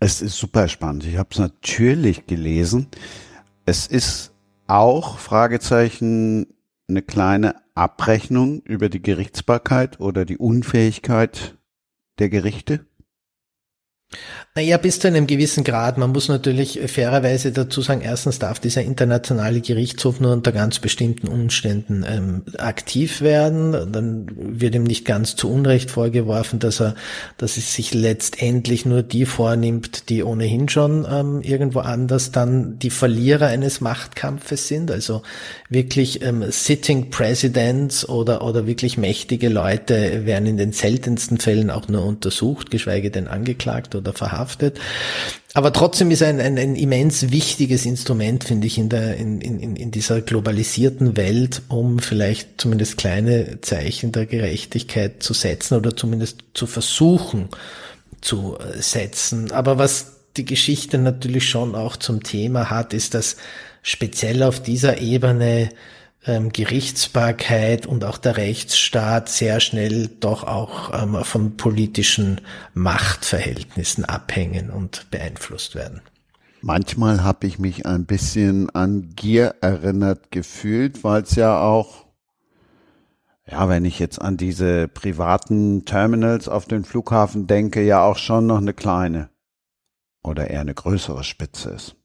Es ist super spannend. Ich habe es natürlich gelesen. Es ist auch Fragezeichen eine kleine Abrechnung über die Gerichtsbarkeit oder die Unfähigkeit der Gerichte? Naja, bis zu einem gewissen Grad. Man muss natürlich fairerweise dazu sagen, erstens darf dieser internationale Gerichtshof nur unter ganz bestimmten Umständen ähm, aktiv werden. Dann wird ihm nicht ganz zu Unrecht vorgeworfen, dass er, dass es sich letztendlich nur die vornimmt, die ohnehin schon ähm, irgendwo anders dann die Verlierer eines Machtkampfes sind. Also wirklich ähm, Sitting Presidents oder, oder wirklich mächtige Leute werden in den seltensten Fällen auch nur untersucht, geschweige denn angeklagt oder verhaftet. Aber trotzdem ist ein, ein, ein immens wichtiges Instrument, finde ich, in, der, in, in, in dieser globalisierten Welt, um vielleicht zumindest kleine Zeichen der Gerechtigkeit zu setzen oder zumindest zu versuchen zu äh, setzen. Aber was die Geschichte natürlich schon auch zum Thema hat, ist, dass speziell auf dieser Ebene ähm, Gerichtsbarkeit und auch der Rechtsstaat sehr schnell doch auch ähm, von politischen Machtverhältnissen abhängen und beeinflusst werden. Manchmal habe ich mich ein bisschen an Gier erinnert gefühlt, weil es ja auch, ja, wenn ich jetzt an diese privaten Terminals auf den Flughafen denke, ja auch schon noch eine kleine oder eher eine größere Spitze ist.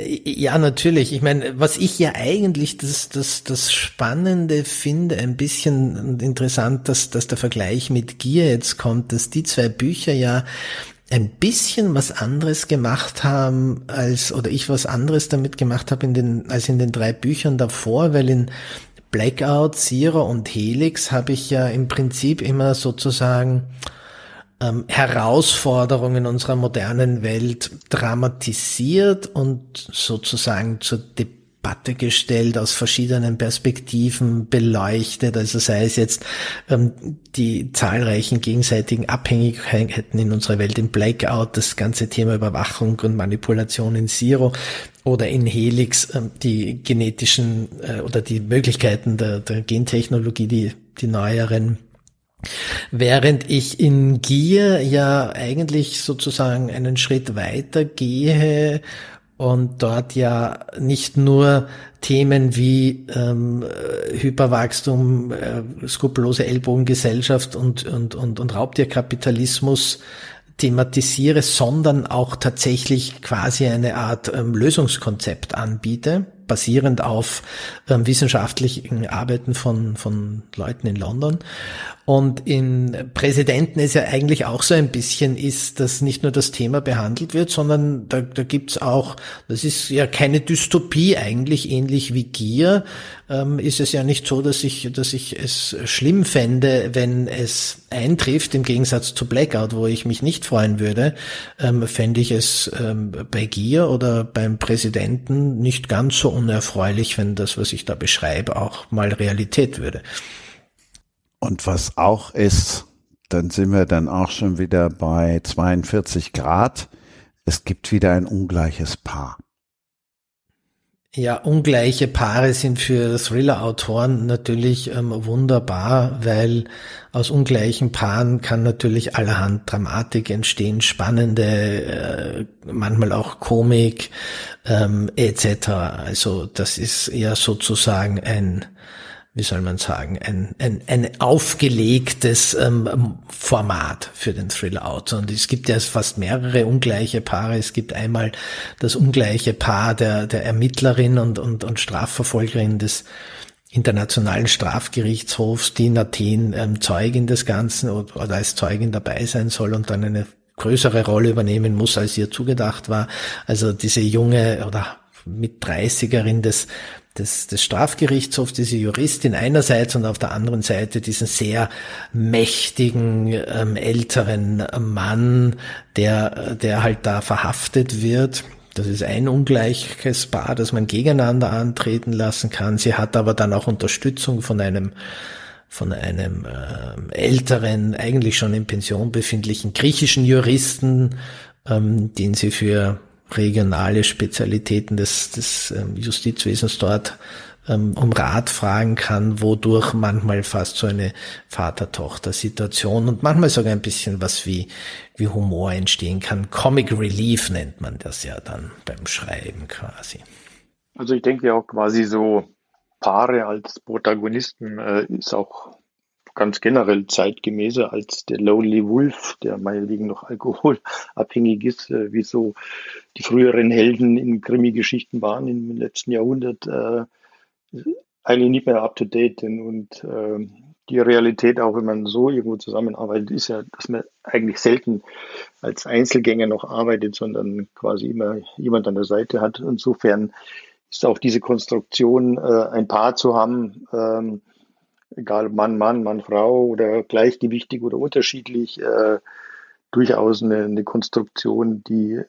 Ja, natürlich. Ich meine, was ich ja eigentlich das, das, das Spannende finde, ein bisschen interessant, dass, dass der Vergleich mit Gier jetzt kommt, dass die zwei Bücher ja ein bisschen was anderes gemacht haben als, oder ich was anderes damit gemacht habe in den, als in den drei Büchern davor, weil in Blackout, Zero und Helix habe ich ja im Prinzip immer sozusagen ähm, Herausforderungen unserer modernen Welt dramatisiert und sozusagen zur Debatte gestellt, aus verschiedenen Perspektiven beleuchtet. Also sei es jetzt ähm, die zahlreichen gegenseitigen Abhängigkeiten in unserer Welt im Blackout, das ganze Thema Überwachung und Manipulation in Zero oder in Helix ähm, die genetischen äh, oder die Möglichkeiten der, der Gentechnologie, die, die neueren Während ich in Gier ja eigentlich sozusagen einen Schritt weiter gehe und dort ja nicht nur Themen wie ähm, Hyperwachstum, äh, skrupellose Ellbogengesellschaft und, und, und, und Raubtierkapitalismus thematisiere, sondern auch tatsächlich quasi eine Art ähm, Lösungskonzept anbiete basierend auf ähm, wissenschaftlichen Arbeiten von, von Leuten in London. Und in Präsidenten ist ja eigentlich auch so ein bisschen ist, dass nicht nur das Thema behandelt wird, sondern da, da gibt's auch, das ist ja keine Dystopie eigentlich, ähnlich wie Gier, ähm, ist es ja nicht so, dass ich, dass ich es schlimm fände, wenn es eintrifft, im Gegensatz zu Blackout, wo ich mich nicht freuen würde, ähm, fände ich es ähm, bei Gier oder beim Präsidenten nicht ganz so unerfreulich, wenn das, was ich da beschreibe, auch mal Realität würde. Und was auch ist, dann sind wir dann auch schon wieder bei 42 Grad. Es gibt wieder ein ungleiches Paar. Ja, ungleiche Paare sind für Thriller-Autoren natürlich ähm, wunderbar, weil aus ungleichen Paaren kann natürlich allerhand Dramatik entstehen, spannende, äh, manchmal auch Komik ähm, etc. Also das ist ja sozusagen ein wie soll man sagen, ein, ein, ein aufgelegtes ähm, Format für den Thriller-Autor. Und es gibt ja fast mehrere ungleiche Paare. Es gibt einmal das ungleiche Paar der, der Ermittlerin und, und, und Strafverfolgerin des Internationalen Strafgerichtshofs, die in Athen ähm, Zeugin des Ganzen oder, oder als Zeugin dabei sein soll und dann eine größere Rolle übernehmen muss, als ihr zugedacht war. Also diese junge oder mit 30erin des des, des Strafgerichtshofs, diese Juristin einerseits und auf der anderen Seite diesen sehr mächtigen ähm, älteren Mann, der, der halt da verhaftet wird. Das ist ein ungleiches Paar, das man gegeneinander antreten lassen kann. Sie hat aber dann auch Unterstützung von einem von einem äh, älteren, eigentlich schon in Pension befindlichen griechischen Juristen, ähm, den sie für regionale Spezialitäten des, des ähm, Justizwesens dort ähm, um Rat fragen kann, wodurch manchmal fast so eine Vater-Tochter-Situation und manchmal sogar ein bisschen was wie, wie Humor entstehen kann. Comic Relief nennt man das ja dann beim Schreiben quasi. Also ich denke auch quasi so Paare als Protagonisten äh, ist auch ganz generell zeitgemäßer als der Lonely Wolf, der meinetwegen noch alkoholabhängig ist, äh, wie so die früheren Helden in Krimi-Geschichten waren im letzten Jahrhundert, äh, eigentlich nicht mehr up to date. Und äh, die Realität, auch wenn man so irgendwo zusammenarbeitet, ist ja, dass man eigentlich selten als Einzelgänger noch arbeitet, sondern quasi immer jemand an der Seite hat. Insofern ist auch diese Konstruktion, äh, ein Paar zu haben, egal Mann, Mann, Mann, Frau oder gleichgewichtig oder unterschiedlich, äh, durchaus eine, eine Konstruktion, die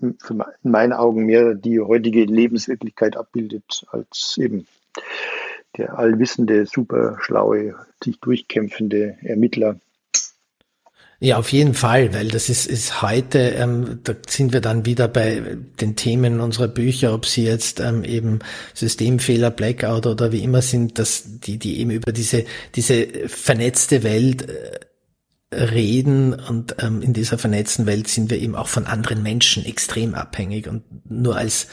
in meinen Augen mehr die heutige Lebenswirklichkeit abbildet, als eben der allwissende, super schlaue, sich durchkämpfende Ermittler. Ja, auf jeden Fall, weil das ist, ist heute, ähm, da sind wir dann wieder bei den Themen unserer Bücher, ob sie jetzt ähm, eben Systemfehler, Blackout oder wie immer sind, dass die, die eben über diese, diese vernetzte Welt äh, reden und ähm, in dieser vernetzten Welt sind wir eben auch von anderen Menschen extrem abhängig und nur als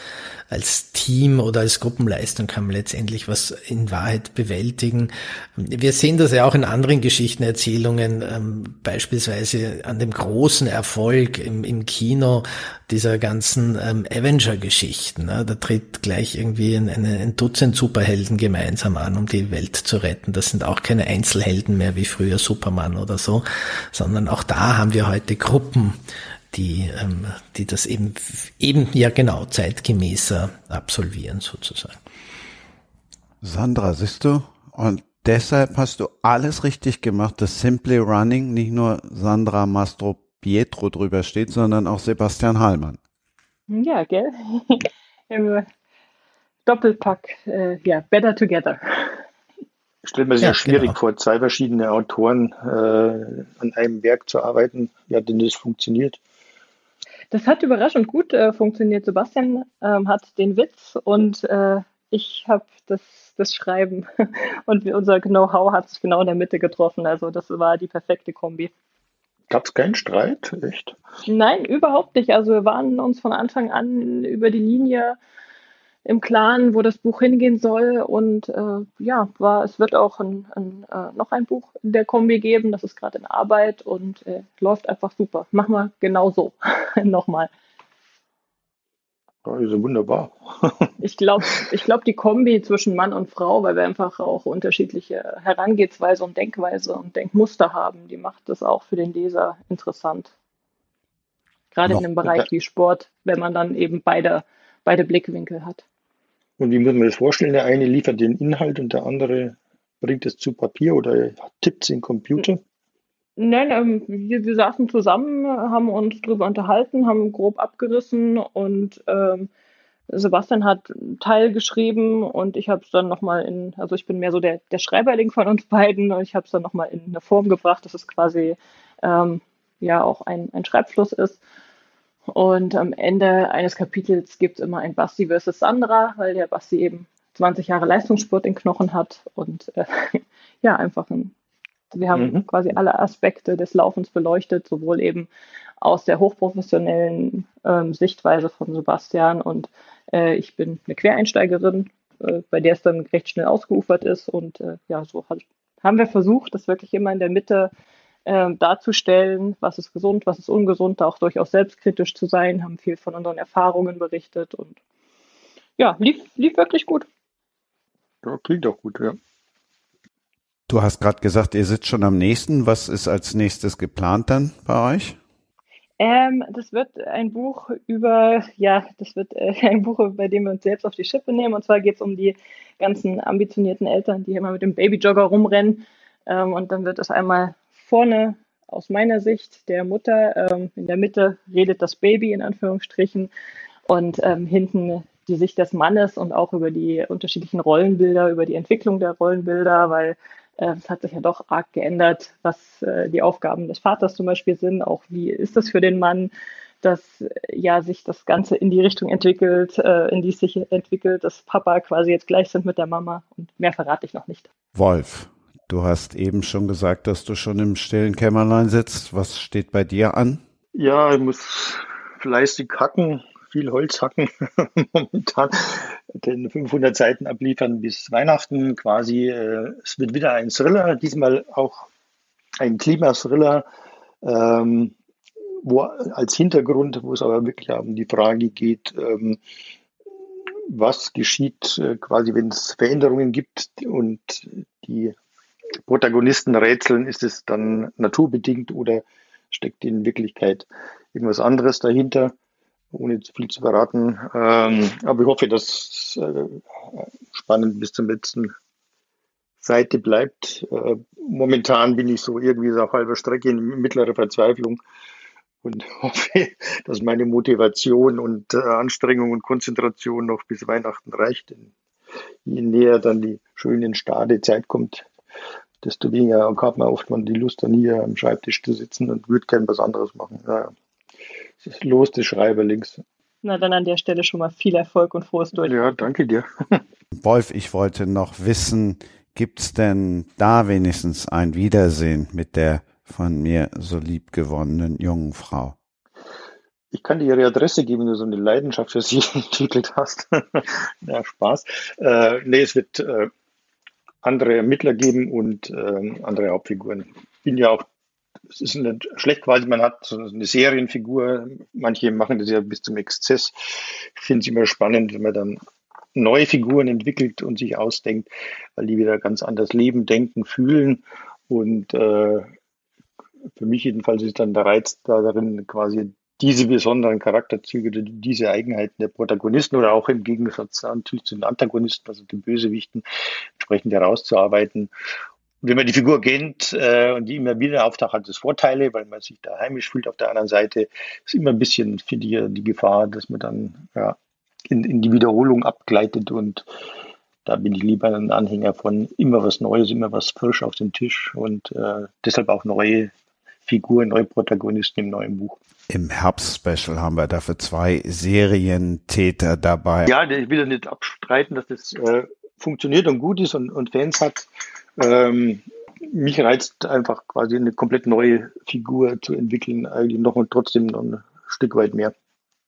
als Team oder als Gruppenleistung kann man letztendlich was in Wahrheit bewältigen. Wir sehen das ja auch in anderen Geschichtenerzählungen, ähm, beispielsweise an dem großen Erfolg im, im Kino dieser ganzen ähm, Avenger-Geschichten. Ne? Da tritt gleich irgendwie ein, ein, ein Dutzend Superhelden gemeinsam an, um die Welt zu retten. Das sind auch keine Einzelhelden mehr wie früher Superman oder so, sondern auch da haben wir heute Gruppen, die, ähm, die das eben, eben ja genau zeitgemäßer absolvieren sozusagen. Sandra, siehst du? Und deshalb hast du alles richtig gemacht, dass Simply Running nicht nur Sandra Mastro Pietro drüber steht, sondern auch Sebastian Hallmann. Ja, gell? Doppelpack, äh, ja, better together. Ich stelle mir sehr ja, schwierig genau. vor, zwei verschiedene Autoren äh, an einem Werk zu arbeiten. Wie hat denn das funktioniert? Das hat überraschend gut äh, funktioniert. Sebastian ähm, hat den Witz und äh, ich habe das, das Schreiben. Und unser Know-how hat sich genau in der Mitte getroffen. Also das war die perfekte Kombi. Gab es keinen Streit? Echt? Nein, überhaupt nicht. Also wir waren uns von Anfang an über die Linie im Klaren, wo das Buch hingehen soll. Und äh, ja, war, es wird auch ein, ein, äh, noch ein Buch in der Kombi geben. Das ist gerade in Arbeit und äh, läuft einfach super. Machen wir genau so. Nochmal. Ja, ist wunderbar. ich glaube, ich glaub, die Kombi zwischen Mann und Frau, weil wir einfach auch unterschiedliche Herangehensweise und Denkweise und Denkmuster haben, die macht das auch für den Leser interessant. Gerade Noch. in einem Bereich wie Sport, wenn man dann eben beide, beide Blickwinkel hat. Und wie muss man das vorstellen? Der eine liefert den Inhalt und der andere bringt es zu Papier oder tippt es in den Computer? Nein, ähm, wir, wir, saßen zusammen, haben uns darüber unterhalten, haben grob abgerissen und ähm, Sebastian hat einen Teil geschrieben und ich habe es dann nochmal in, also ich bin mehr so der, der Schreiberling von uns beiden und ich habe es dann nochmal in eine Form gebracht, dass es quasi ähm, ja auch ein, ein Schreibfluss ist. Und am Ende eines Kapitels gibt es immer ein Basti versus Sandra, weil der Basti eben 20 Jahre Leistungssport in Knochen hat und äh, ja, einfach ein, wir haben mhm. quasi alle Aspekte des Laufens beleuchtet, sowohl eben aus der hochprofessionellen ähm, Sichtweise von Sebastian und äh, ich bin eine Quereinsteigerin, äh, bei der es dann recht schnell ausgeufert ist und äh, ja, so hat, haben wir versucht, das wirklich immer in der Mitte äh, darzustellen, was ist gesund, was ist ungesund, auch durchaus selbstkritisch zu sein, haben viel von unseren Erfahrungen berichtet und ja, lief, lief wirklich gut. Ja, klingt auch gut, ja. Du hast gerade gesagt, ihr sitzt schon am nächsten. Was ist als nächstes geplant dann bei euch? Ähm, das wird ein Buch über, ja, das wird äh, ein Buch, bei dem wir uns selbst auf die Schippe nehmen. Und zwar geht es um die ganzen ambitionierten Eltern, die immer mit dem Babyjogger rumrennen. Ähm, und dann wird es einmal vorne aus meiner Sicht der Mutter, ähm, in der Mitte redet das Baby in Anführungsstrichen und ähm, hinten die Sicht des Mannes und auch über die unterschiedlichen Rollenbilder, über die Entwicklung der Rollenbilder, weil es hat sich ja doch arg geändert, was äh, die Aufgaben des Vaters zum Beispiel sind. Auch wie ist das für den Mann, dass ja sich das Ganze in die Richtung entwickelt, äh, in die es sich entwickelt, dass Papa quasi jetzt gleich sind mit der Mama und mehr verrate ich noch nicht. Wolf, du hast eben schon gesagt, dass du schon im stillen Kämmerlein sitzt. Was steht bei dir an? Ja, ich muss fleißig hacken, viel Holz hacken momentan, den 500 Seiten abliefern bis Weihnachten quasi. Äh, es wird wieder ein Thriller, diesmal auch ein Klimathriller, ähm, wo als Hintergrund, wo es aber wirklich um die Frage geht, ähm, was geschieht äh, quasi, wenn es Veränderungen gibt und die Protagonisten rätseln, ist es dann naturbedingt oder steckt in Wirklichkeit irgendwas anderes dahinter ohne zu viel zu verraten. Ähm, aber ich hoffe, dass es äh, spannend bis zur letzten Seite bleibt. Äh, momentan bin ich so irgendwie auf halber Strecke in mittlerer Verzweiflung und hoffe, dass meine Motivation und äh, Anstrengung und Konzentration noch bis Weihnachten reicht. Denn je näher dann die schöne Stadezeit kommt, desto weniger hat man oft mal die Lust, dann hier am Schreibtisch zu sitzen und würde gern was anderes machen. Naja los, die Schreiber links. Na, dann an der Stelle schon mal viel Erfolg und frohes Durch. Ja, danke dir. Wolf, ich wollte noch wissen, gibt es denn da wenigstens ein Wiedersehen mit der von mir so lieb gewonnenen jungen Frau? Ich kann dir ihre Adresse geben, wenn du so eine Leidenschaft für sie entwickelt hast. ja, Spaß. Äh, nee, es wird äh, andere Ermittler geben und äh, andere Hauptfiguren. Ich bin ja auch es ist nicht schlecht quasi, man hat so eine Serienfigur, manche machen das ja bis zum Exzess. Ich finde es immer spannend, wenn man dann neue Figuren entwickelt und sich ausdenkt, weil die wieder ganz anders leben, denken, fühlen. Und äh, für mich jedenfalls ist dann der Reiz da darin, quasi diese besonderen Charakterzüge, diese Eigenheiten der Protagonisten oder auch im Gegensatz natürlich zu den Antagonisten, also den Bösewichten, entsprechend herauszuarbeiten wenn man die Figur kennt äh, und die immer wieder auftaucht, hat es Vorteile, weil man sich da heimisch fühlt. Auf der anderen Seite ist immer ein bisschen, finde ich, die Gefahr, dass man dann ja, in, in die Wiederholung abgleitet und da bin ich lieber ein Anhänger von immer was Neues, immer was frisch auf dem Tisch und äh, deshalb auch neue Figuren, neue Protagonisten im neuen Buch. Im Herbst-Special haben wir dafür zwei Serientäter dabei. Ja, ich will ja nicht abstreiten, dass das äh, funktioniert und gut ist und, und Fans hat. Ähm, mich reizt einfach quasi eine komplett neue Figur zu entwickeln, eigentlich noch und trotzdem noch ein Stück weit mehr.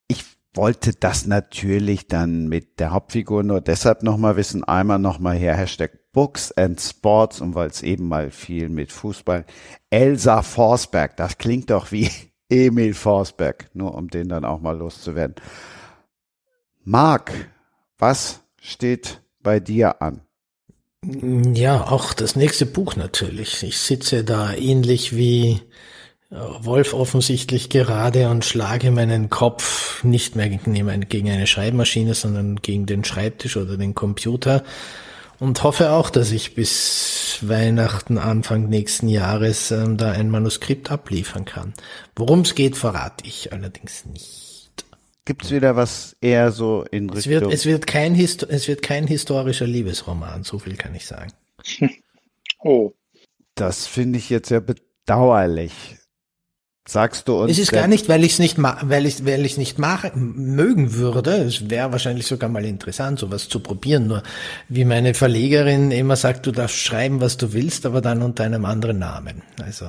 Ich wollte das natürlich dann mit der Hauptfigur nur deshalb nochmal wissen. Einmal nochmal her, Hashtag Books and Sports und weil es eben mal viel mit Fußball. Elsa Forsberg, das klingt doch wie Emil Forsberg, nur um den dann auch mal loszuwerden. Marc, was steht bei dir an? Ja, auch das nächste Buch natürlich. Ich sitze da ähnlich wie äh, Wolf offensichtlich gerade und schlage meinen Kopf nicht mehr gegen eine Schreibmaschine, sondern gegen den Schreibtisch oder den Computer und hoffe auch, dass ich bis Weihnachten, Anfang nächsten Jahres ähm, da ein Manuskript abliefern kann. Worum es geht, verrate ich allerdings nicht. Gibt es wieder was eher so in Richtung? Es wird, es wird kein Histo es wird kein historischer Liebesroman, so viel kann ich sagen. oh. Das finde ich jetzt ja bedauerlich. Sagst du uns? Es ist gar nicht, weil ich es nicht, weil ich, weil ich nicht machen, mögen würde. Es wäre wahrscheinlich sogar mal interessant, sowas zu probieren. Nur wie meine Verlegerin immer sagt, du darfst schreiben, was du willst, aber dann unter einem anderen Namen. Also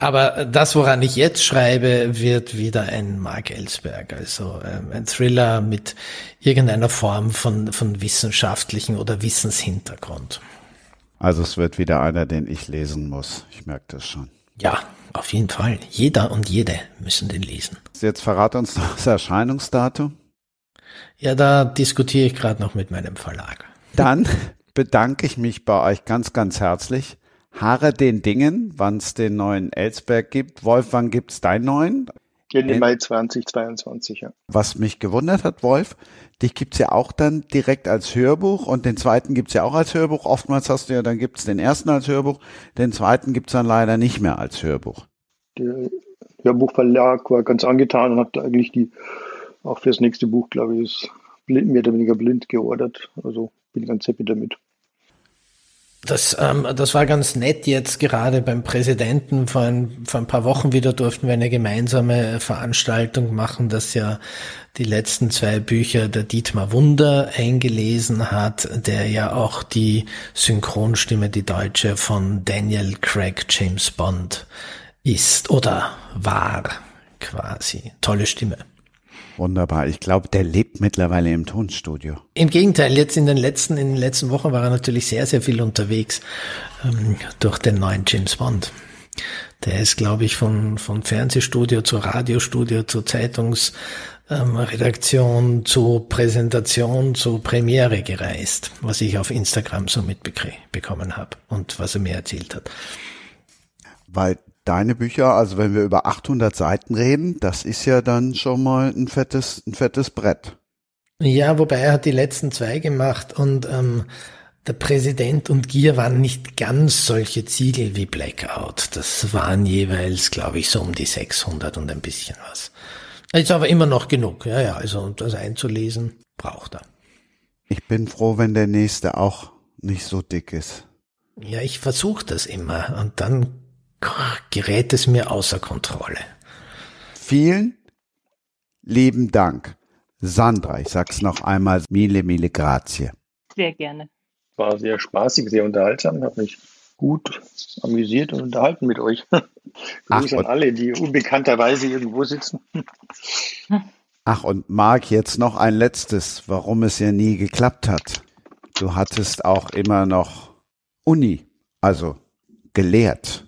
aber das, woran ich jetzt schreibe, wird wieder ein Mark Ellsberg, also ähm, ein Thriller mit irgendeiner Form von, von wissenschaftlichen oder Wissenshintergrund. Also es wird wieder einer, den ich lesen muss. Ich merke das schon. Ja, auf jeden Fall. Jeder und jede müssen den lesen. Jetzt verrate uns noch das Erscheinungsdatum. Ja, da diskutiere ich gerade noch mit meinem Verlag. Dann bedanke ich mich bei euch ganz, ganz herzlich Haare den Dingen, wann es den neuen Elsberg gibt. Wolf, wann gibt's deinen neuen? Ende Mai 2022, ja. Was mich gewundert hat, Wolf, dich gibt's ja auch dann direkt als Hörbuch und den zweiten gibt's ja auch als Hörbuch. Oftmals hast du ja, dann gibt's den ersten als Hörbuch, den zweiten gibt's dann leider nicht mehr als Hörbuch. Der Hörbuchverlag war ganz angetan und hat eigentlich die, auch fürs nächste Buch, glaube ich, ist blind, mehr oder weniger blind geordert. Also bin ganz happy damit. Das, ähm, das war ganz nett jetzt gerade beim Präsidenten. Vor ein, vor ein paar Wochen wieder durften wir eine gemeinsame Veranstaltung machen, dass ja die letzten zwei Bücher der Dietmar Wunder eingelesen hat, der ja auch die Synchronstimme, die deutsche von Daniel Craig James Bond ist oder war quasi. Tolle Stimme. Wunderbar. Ich glaube, der lebt mittlerweile im Tonstudio. Im Gegenteil, jetzt in den letzten, in den letzten Wochen war er natürlich sehr, sehr viel unterwegs ähm, durch den neuen James Bond. Der ist, glaube ich, von, von Fernsehstudio zu Radiostudio zu Zeitungsredaktion ähm, zu Präsentation zu Premiere gereist, was ich auf Instagram so mitbekommen habe und was er mir erzählt hat. Weil deine Bücher, also wenn wir über 800 Seiten reden, das ist ja dann schon mal ein fettes, ein fettes Brett. Ja, wobei er hat die letzten zwei gemacht und ähm, der Präsident und Gier waren nicht ganz solche Ziegel wie Blackout. Das waren jeweils, glaube ich, so um die 600 und ein bisschen was. Ist aber immer noch genug, ja, ja, also das einzulesen braucht er. Ich bin froh, wenn der nächste auch nicht so dick ist. Ja, ich versuche das immer und dann gerät es mir außer Kontrolle. Vielen lieben Dank. Sandra, ich sag's noch einmal, mille, mille grazie. Sehr gerne. War sehr spaßig, sehr unterhaltsam, habe mich gut amüsiert und unterhalten mit euch. Grüße an alle, die unbekannterweise irgendwo sitzen. Ach, und Marc, jetzt noch ein letztes, warum es ja nie geklappt hat. Du hattest auch immer noch Uni, also gelehrt.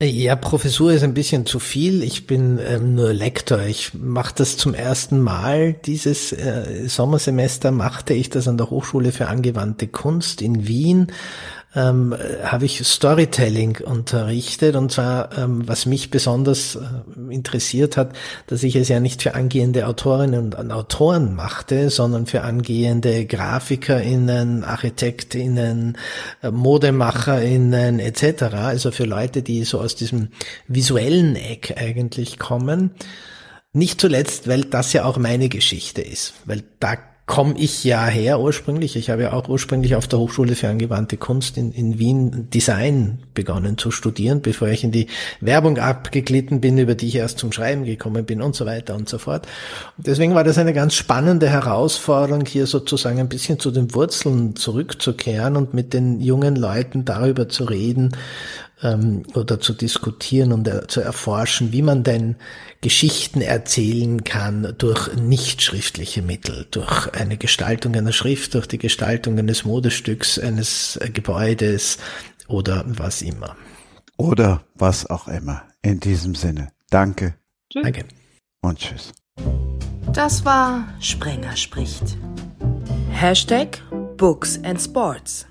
Ja, Professur ist ein bisschen zu viel. Ich bin ähm, nur Lektor. Ich mache das zum ersten Mal. Dieses äh, Sommersemester machte ich das an der Hochschule für angewandte Kunst in Wien ähm, habe ich Storytelling unterrichtet und zwar, ähm, was mich besonders äh, interessiert hat, dass ich es ja nicht für angehende Autorinnen und Autoren machte, sondern für angehende GrafikerInnen, ArchitektInnen, äh, ModemacherInnen etc., also für Leute, die so aus diesem visuellen Eck eigentlich kommen. Nicht zuletzt, weil das ja auch meine Geschichte ist, weil da komme ich ja her ursprünglich. Ich habe ja auch ursprünglich auf der Hochschule für angewandte Kunst in, in Wien Design begonnen zu studieren, bevor ich in die Werbung abgeglitten bin, über die ich erst zum Schreiben gekommen bin und so weiter und so fort. Und deswegen war das eine ganz spannende Herausforderung, hier sozusagen ein bisschen zu den Wurzeln zurückzukehren und mit den jungen Leuten darüber zu reden, ähm, oder zu diskutieren und äh, zu erforschen, wie man denn Geschichten erzählen kann durch nicht schriftliche Mittel, durch eine Gestaltung einer Schrift, durch die Gestaltung eines Modestücks, eines äh, Gebäudes oder was immer. Oder was auch immer. In diesem Sinne. Danke. Tschüss. Danke. Und tschüss. Das war Sprenger spricht. Hashtag Books and Sports.